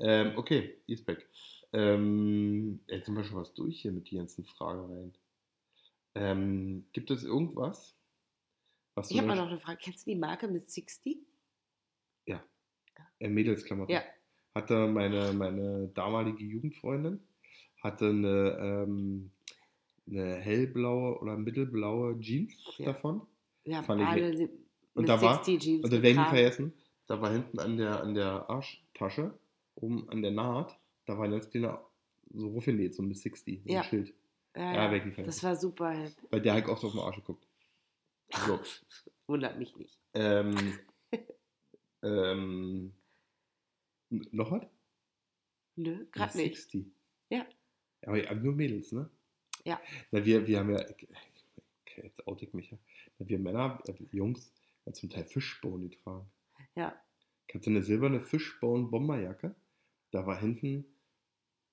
Ähm, okay, Eastback. Ähm, jetzt sind wir schon was durch hier mit den ganzen Fragereien. Ähm, gibt es irgendwas, was Ich habe mal noch eine Frage. Kennst du die Marke mit 60? äh, Mädelsklamotten? Ja. Hatte meine, meine damalige Jugendfreundin hatte eine, ähm, eine hellblaue oder mittelblaue Jeans Ja. davon. Haben Fand ich alle die- Und mit da war, 60 Jeans Und das werde ich nie vergessen. Da war hinten an der, an der Arschtasche, oben an der Naht, da war ein ganz kleiner, so rufgenäht, so ein Miss 60, so Ja. ein Schild. Ja, Ja, ja, das war super hip. Weil der halt oft auf den Arsch geguckt. So. Wundert mich nicht. ähm, ähm, noch was? Nö, gerade nicht. 60. Ja. Aber ja, nur Mädels, ne? Ja. Na, wir, wir haben ja, okay, jetzt oute ich mich ja. Na, wir Männer, äh, Jungs, ja zum Teil Fischbone getragen. Ja, Kannst du eine silberne Fischbone-Bomberjacke? Da war hinten.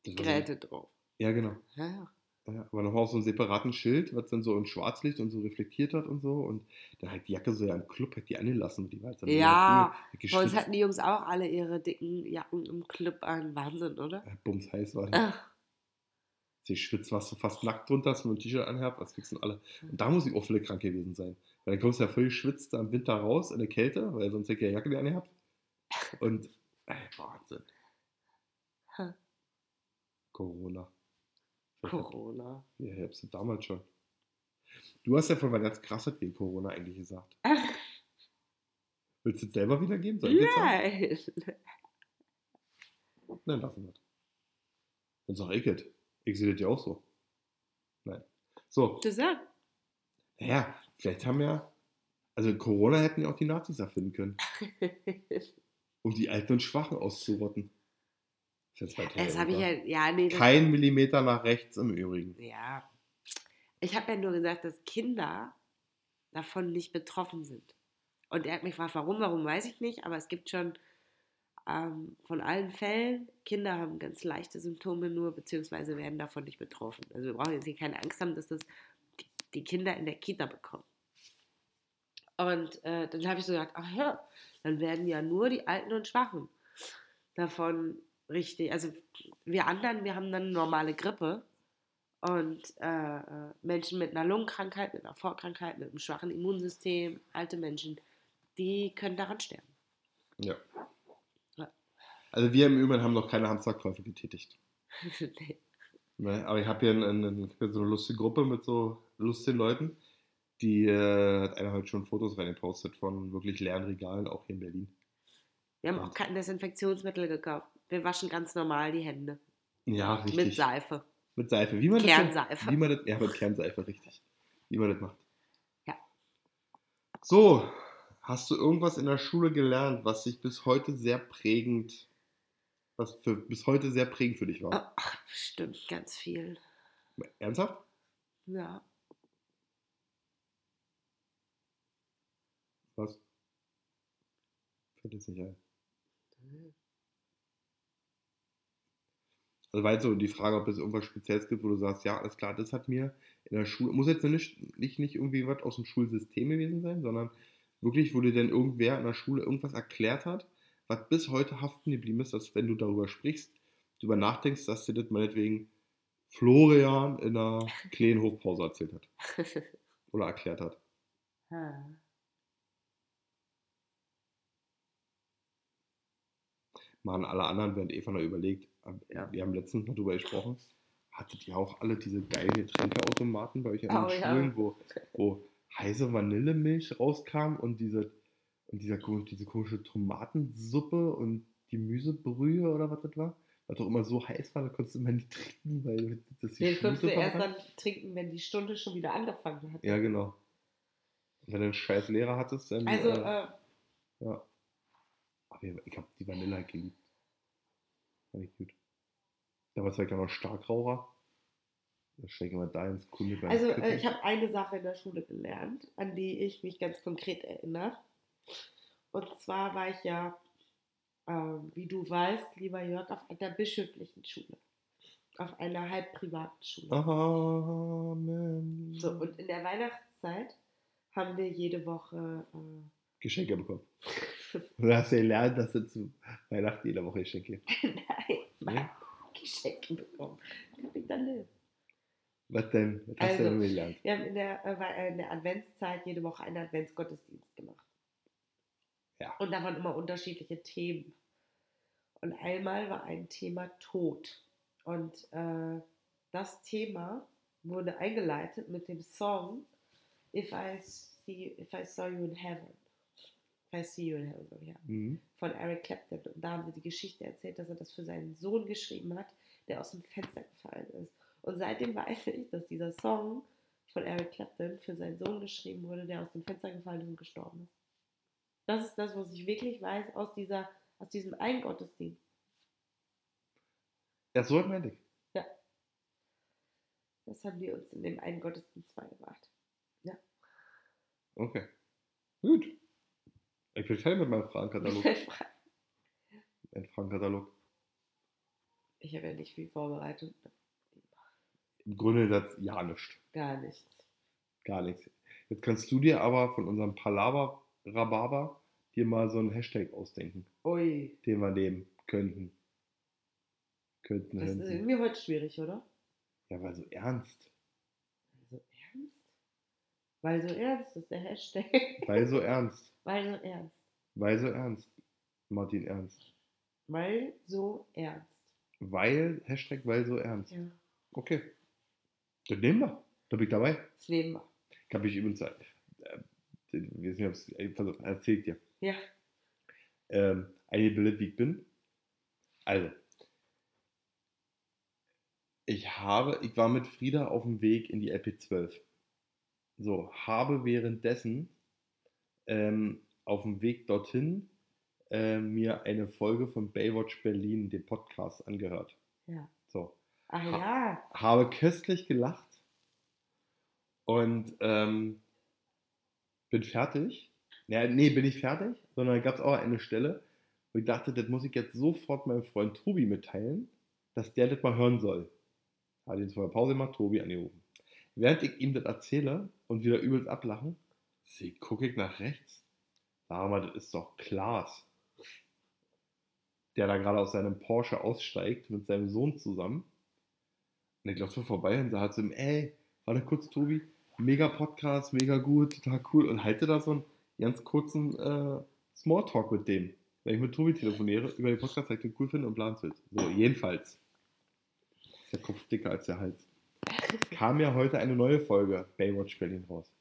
das war so- Geräte drauf. Ja, genau. Ja, ja. Ja, aber nochmal so einen separaten Schild, was dann so in Schwarzlicht und so reflektiert hat und so. Und dann hat die Jacke so ja im Club, hat die angelassen. Die war dann Ja, Bei uns hatten die Jungs auch alle ihre dicken Jacken im Club an. Wahnsinn, oder? Ja, Bums heiß war die. Sie schwitzt, warst du fast nackt drunter, hast nur ein T-Shirt angehabt, was fixen alle. Und da muss ich auch völlig krank gewesen sein. Weil dann kommst du ja völlig schwitzt da im Winter raus in der Kälte, weil sonst hätte ich ja Jacke nicht angehabt. Und, ey, Wahnsinn. Ha. Corona. Corona. Ja, ja damals schon. Du hast ja von was ganz krasses wegen Corona eigentlich gesagt. Ach, Willst du es selber wiedergeben? Soll ich jetzt nein. Nein, lassen wir es. Dann sag ich es. Ich sehe das ja auch so. Nein. So, Du sagst. naja, vielleicht haben ja Also Corona hätten ja auch die Nazis erfinden können, um die Alten und Schwachen auszurotten. Das weit Das habe ich ja, ja, nee. Das, Kein Millimeter nach rechts im Übrigen. Ja. Ich habe ja nur gesagt, dass Kinder davon nicht betroffen sind. Und er hat mich gefragt, warum, warum weiß ich nicht, aber es gibt schon ähm, von allen Fällen, Kinder haben ganz leichte Symptome nur, beziehungsweise werden davon nicht betroffen. Also wir brauchen jetzt hier keine Angst haben, dass das die, Kinder in der Kita bekommen. Und äh, dann habe ich so gedacht, ach ja, dann werden ja nur die Alten und Schwachen davon richtig. Also wir anderen, wir haben dann normale Grippe. Und äh, äh, Menschen mit einer Lungenkrankheit, mit einer Vorkrankheit, mit einem schwachen Immunsystem, alte Menschen, die können daran sterben. Ja. Also wir im Übrigen haben noch keine Hamsterkäufe getätigt. Nee. Ne? Aber ich habe hier, ein, ein, ein, ich hab so eine lustige Gruppe mit so lustigen Leuten. Die äh, hat einer heute schon Fotos reingepostet von wirklich leeren Regalen, auch hier in Berlin. Wir haben auch kein Desinfektionsmittel gekauft. Wir waschen ganz normal die Hände. Ja, richtig. Mit Seife. Mit Seife. Wie man Das, Kernseife. wie man das, ja, mit Kernseife, richtig. Wie man das macht. Ja. So, hast du irgendwas in der Schule gelernt, was sich bis heute sehr prägend, was für bis heute sehr prägend für dich war? Ach, bestimmt ganz viel. Ernsthaft? Ja. Was? Fällt jetzt nicht ein. Also war jetzt so die Frage, ob es irgendwas Spezielles gibt, wo du sagst, ja, alles klar, das hat mir in der Schule, muss jetzt nicht, nicht, nicht irgendwie was aus dem Schulsystem gewesen sein, sondern wirklich, wo dir denn irgendwer in der Schule irgendwas erklärt hat, was bis heute haften geblieben ist, dass wenn du darüber sprichst, darüber nachdenkst, dass dir das meinetwegen Florian in einer kleinen Hochpause erzählt hat oder erklärt hat. Ah. machen alle anderen, während Eva noch überlegt. Ja. Wir haben letztens noch drüber gesprochen. Hattet ihr auch alle diese geilen Getränkeautomaten bei euch an den Oh, ja. Schulen, wo, wo heiße Vanillemilch rauskam und diese, und dieser, diese komische Tomatensuppe und Gemüsebrühe oder was das war? Was doch immer so heiß war, da konntest du immer nicht trinken, weil das die Den konntest du erst dann trinken, wenn die Stunde schon wieder angefangen hat. Ja, genau. Und wenn du einen scheiß Lehrer hattest, dann. Also, äh, äh, ja. Aber ich habe die Vanille halt geliebt. Fand ich gut. Damals war ich ja noch Starkraucher. Da stecken wir da ins Kunde also äh, ich habe eine Sache in der Schule gelernt, an die ich mich ganz konkret erinnere. Und zwar war ich ja, ähm, wie du weißt, lieber Jörg, auf einer bischöflichen Schule. Auf einer halb privaten Schule. Amen. So, und in der Weihnachtszeit haben wir jede Woche äh, Geschenke bekommen. Du hast ja gelernt, dass du zu Weihnachten jede Woche Geschenke. Nein, Nee? Geschenke bekommen. Kapitalismus. Was denn? Was hast du Also, denn gelernt? Wir haben in der, äh, äh, in der Adventszeit jede Woche einen Adventsgottesdienst gemacht. Ja. Und da waren immer unterschiedliche Themen. Und einmal war ein Thema Tod. Und äh, das Thema wurde eingeleitet mit dem Song If I, see, If I Saw You in Heaven. If I See You in Heaven, ja Mhm. von Eric Clapton. Und da haben sie die Geschichte erzählt, dass er das für seinen Sohn geschrieben hat, der aus dem Fenster gefallen ist. Und seitdem weiß ich, dass dieser Song von Eric Clapton für seinen Sohn geschrieben wurde, der aus dem Fenster gefallen ist und gestorben ist. Das ist das, was ich wirklich weiß aus, dieser, aus diesem einen Gottesdienst. Ja, so meinte ich. Das haben die uns in dem einen Gottesdienst beigebracht. Okay. Gut. Ich bin fertig mit meinem Fragenkatalog. Ein Fragenkatalog. Ich habe ja nicht viel vorbereitet. Im Grunde das ja nichts. Gar nichts. Gar nichts. Jetzt kannst du dir aber von unserem Palaver Rhabarber dir mal so einen Hashtag ausdenken, Ui, den wir nehmen könnten. Könnten. das ist könnten. irgendwie heute schwierig, oder? Ja, weil so ernst. So ernst? Weil so ernst ist der Hashtag. Weil so ernst. Weil so ernst. Weil so ernst. Martin Ernst. Weil so ernst. Weil, Hashtag weil so ernst. Ja. Okay. Das nehmen wir. Da bin ich dabei. Das nehmen wir. Habe ich übrigens, äh, wir wissen nicht, ob es ich versuch- erzählt dir. Ja. ähm, eingebildet, wie ich bin. Also, ich habe, ich war mit Frieda auf dem Weg in die LP12. So, habe währenddessen ähm, auf dem Weg dorthin äh, mir eine Folge von Baywatch Berlin, dem Podcast, angehört. Ja. So. Ach Ha- ja. Habe köstlich gelacht und ähm, bin fertig. Ja, nee, bin ich fertig, sondern gab es auch eine Stelle, wo ich dachte, das muss ich jetzt sofort meinem Freund Tobi mitteilen, dass der das mal hören soll. Habe jetzt vor der Pause mal Tobi angerufen. Während ich ihm das erzähle und wieder übelst ablachen, gucke ich nach rechts. Sag mal, das ist doch Klaas. Der da gerade aus seinem Porsche aussteigt mit seinem Sohn zusammen. Und ich laufe vorbei und sage zu ihm, ey, warte kurz, Tobi, mega Podcast, mega gut, total cool. Und halte da so einen ganz kurzen äh, Smalltalk mit dem. Wenn ich mit Tobi telefoniere, über den Podcast, weil ich den cool finde und planen will. So, jedenfalls. Ist der Kopf dicker als der Hals. Kam ja heute eine neue Folge Baywatch Berlin raus.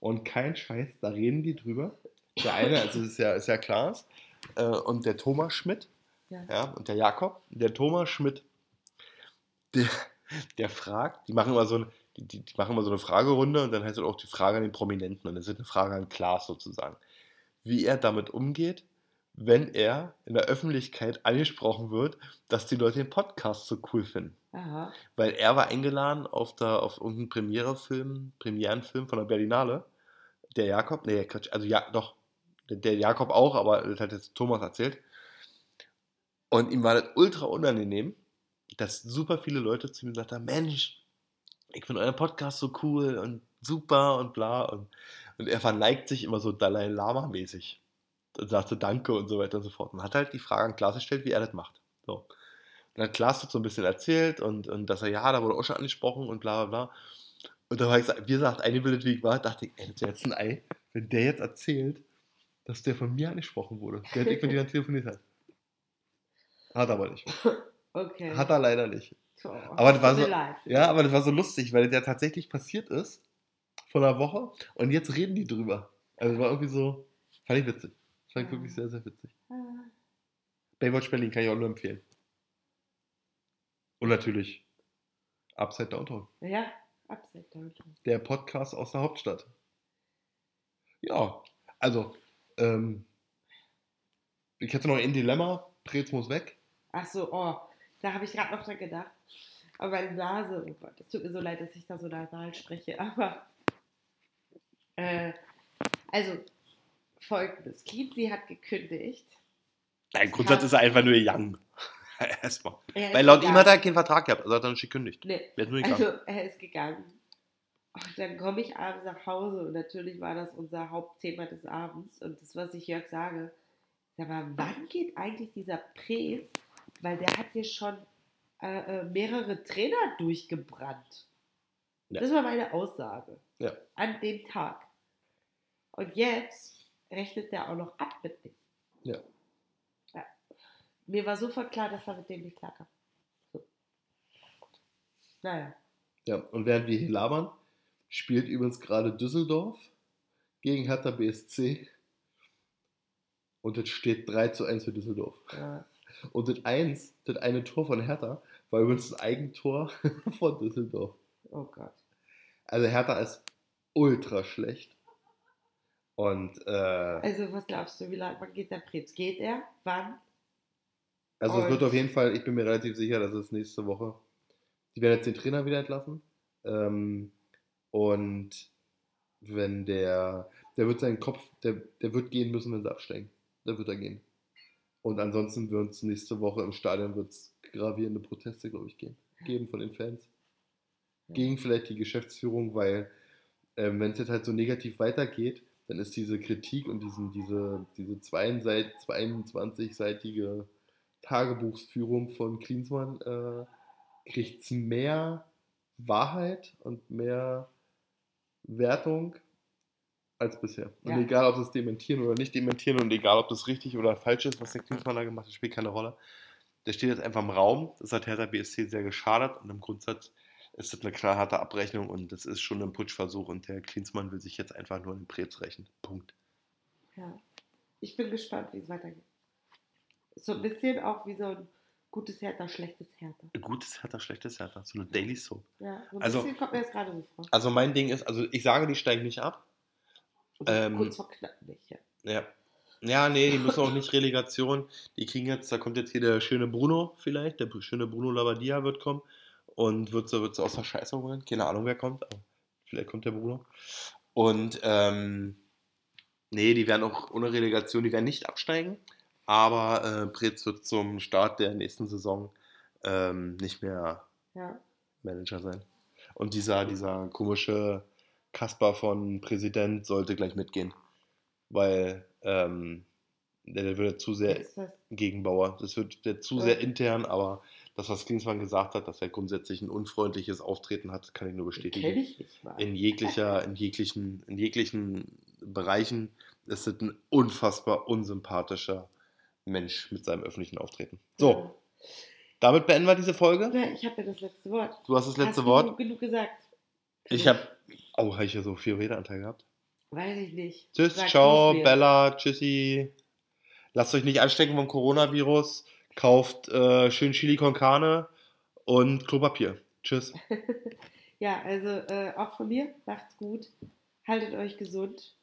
Und kein Scheiß, da reden die drüber. Der eine, also es ist ja, ist ja Klaas, äh, und der Thomas Schmidt, Ja. ja, und der Jakob. Der Thomas Schmidt, der, der fragt, die machen immer so ein, die, die, die machen immer so eine Fragerunde und dann heißt es auch die Frage an den Prominenten und das ist eine Frage an Klaas sozusagen. Wie er damit umgeht, wenn er in der Öffentlichkeit angesprochen wird, dass die Leute den Podcast so cool finden. Aha. Weil er war eingeladen auf, der, auf irgendeinen Premierefilm, Premierenfilm von der Berlinale. Der Jakob, nee, Quatsch, also ja, doch, der, der Jakob auch, aber das hat jetzt Thomas erzählt. Und ihm war das ultra unangenehm, dass super viele Leute zu ihm gesagt haben, Mensch, ich finde euren Podcast so cool und super und bla. Und, und er verneigt sich immer so Dalai Lama-mäßig. Und sagte Danke und so weiter und so fort. Und hat halt die Frage an Klaas gestellt, wie er das macht. So. Und hat Klaas so ein bisschen erzählt und, und dass er, ja, da wurde auch schon angesprochen und bla bla bla. Und da war ich, gesagt- wie gesagt, eingebildet wie ich war, dachte ich, ey, das ist jetzt ein Ei, wenn der jetzt erzählt, dass der von mir angesprochen wurde, der ich mit ihm telefoniert hat. Hat er aber nicht. Okay. Hat er leider nicht. So, Aber das war so- leid. Ja, aber das war so lustig, weil der tatsächlich passiert ist vor einer Woche und jetzt reden die drüber. Also war irgendwie so, fand ich witzig. Fand ich Ja. wirklich sehr, sehr witzig. Ah, Baywatch Berlin kann ich auch nur empfehlen. Und natürlich Upside Downtown. Ja, Upside Downtown. der Podcast aus der Hauptstadt. Ja, also, ähm, ich hätte noch ein Dilemma, Prez muss weg. Ach so, oh, da habe ich gerade noch dran gedacht. Aber meine Nase, oh Gott, es tut mir so leid, dass ich da so nasal spreche, aber äh, also folgendes. Kienzi hat gekündigt. Nein, Grundsatz ist er einfach nur young. Erstmal. Er Weil laut ihm hat er keinen Vertrag gehabt, also hat er nicht gekündigt. Nee, Er ist nur gegangen. also er ist gegangen. Und dann komme ich abends nach Hause und natürlich war das unser Hauptthema des Abends und das, was ich Jörg sage, sag mal, wann geht eigentlich dieser Pres? Weil der hat hier schon äh, äh, mehrere Trainer durchgebrannt. Ja. Das war meine Aussage. Ja. An dem Tag. Und jetzt rechnet der auch noch ab mit dem. Ja. ja. Mir war sofort klar, dass er mit dem nicht klarkam. So. Naja. Ja, und während wir hier labern, spielt übrigens gerade Düsseldorf gegen Hertha BSC. Und es steht 3 zu 1 für Düsseldorf. Ja. Und das 1, das eine Tor von Hertha, war übrigens ein Eigentor von Düsseldorf. Oh Gott. Also Hertha ist ultra schlecht. Und äh, Also, was glaubst du, wie lange wann geht der Prinz? Geht er? Wann? also es wird auf jeden Fall, ich bin mir relativ sicher, dass es nächste Woche. Die werden jetzt den Trainer wieder entlassen. Ähm, und wenn der, der wird seinen Kopf, der, der wird gehen müssen, wenn sie absteigen. Der wird er gehen. Und ansonsten wird es nächste Woche im Stadion wird's gravierende Proteste, glaube ich, gehen, geben von den Fans. Gegen vielleicht die Geschäftsführung, weil ähm, wenn es jetzt halt so negativ weitergeht, dann ist diese Kritik und diesen, diese, diese 22-seitige Tagebuchsführung von Klinsmann äh, kriegt mehr Wahrheit und mehr Wertung als bisher. Und Ja. egal, ob sie es dementieren oder nicht dementieren und egal, ob das richtig oder falsch ist, was der Klinsmann da gemacht hat, spielt keine Rolle. Der steht jetzt einfach im Raum. Das hat Hertha BSC sehr geschadet und im Grundsatz ist das eine knallharte Abrechnung und das ist schon ein Putschversuch und der Klinsmann will sich jetzt einfach nur in den Prez rächen. Punkt. Ja. Ich bin gespannt, wie es weitergeht. So ein bisschen auch wie so ein gutes Hertha, schlechtes Hertha. Gutes Hertha, schlechtes Hertha. So eine Daily Soap. Ja, so ein Also- bisschen kommt mir das gerade so vor. Also mein Ding ist, also ich sage, die steigen nicht ab. Ähm, kurz vor knapp nicht, ja. Ja. Nee, die müssen auch nicht Relegation. Die kriegen jetzt, da kommt jetzt hier der schöne Bruno vielleicht, der schöne Bruno Labbadia wird kommen und wird so, wird so aus der Scheiße holen. Keine Ahnung, wer kommt, aber vielleicht kommt der Bruno. Und ähm, nee, die werden auch ohne Relegation, die werden nicht absteigen, aber äh, Preetz wird zum Start der nächsten Saison ähm, nicht mehr ja. Manager sein. Und dieser, dieser komische Kasper von Präsident sollte gleich mitgehen. Weil ähm, der, der würde zu sehr gegen Bauer. Das wird der zu Ja. sehr intern, aber das, was Klinsmann gesagt hat, dass er grundsätzlich ein unfreundliches Auftreten hat, kann ich nur bestätigen. Ich nicht. In jeglicher, in jeglichen, in jeglichen Bereichen ist es ein unfassbar unsympathischer Mensch mit seinem öffentlichen Auftreten. So, damit beenden wir diese Folge. Ja. Ich habe ja das letzte Wort. Du hast das letzte Hast Wort. Genug gesagt. Ich habe. Oh, habe ich ja so viel Redeanteil gehabt. Weiß ich nicht. Tschüss, Sag ciao. Bella, tschüssi. Lasst euch nicht anstecken vom Coronavirus. Kauft äh, schön Chili con Carne und Klopapier. Tschüss. Ja, also äh, auch von mir, macht's gut, haltet euch gesund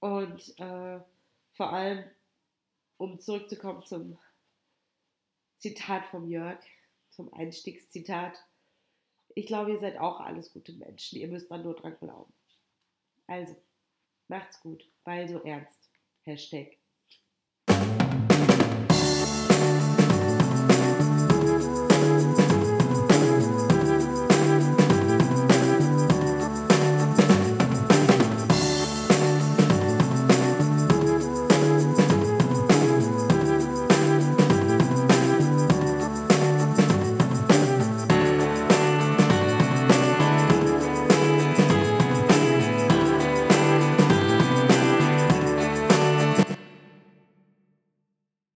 und äh, vor allem, um zurückzukommen zum Zitat vom Jörg, zum Einstiegszitat, ich glaube, ihr seid auch alles gute Menschen, ihr müsst mal nur dran glauben. Also, macht's gut, weil so ernst. Hashtag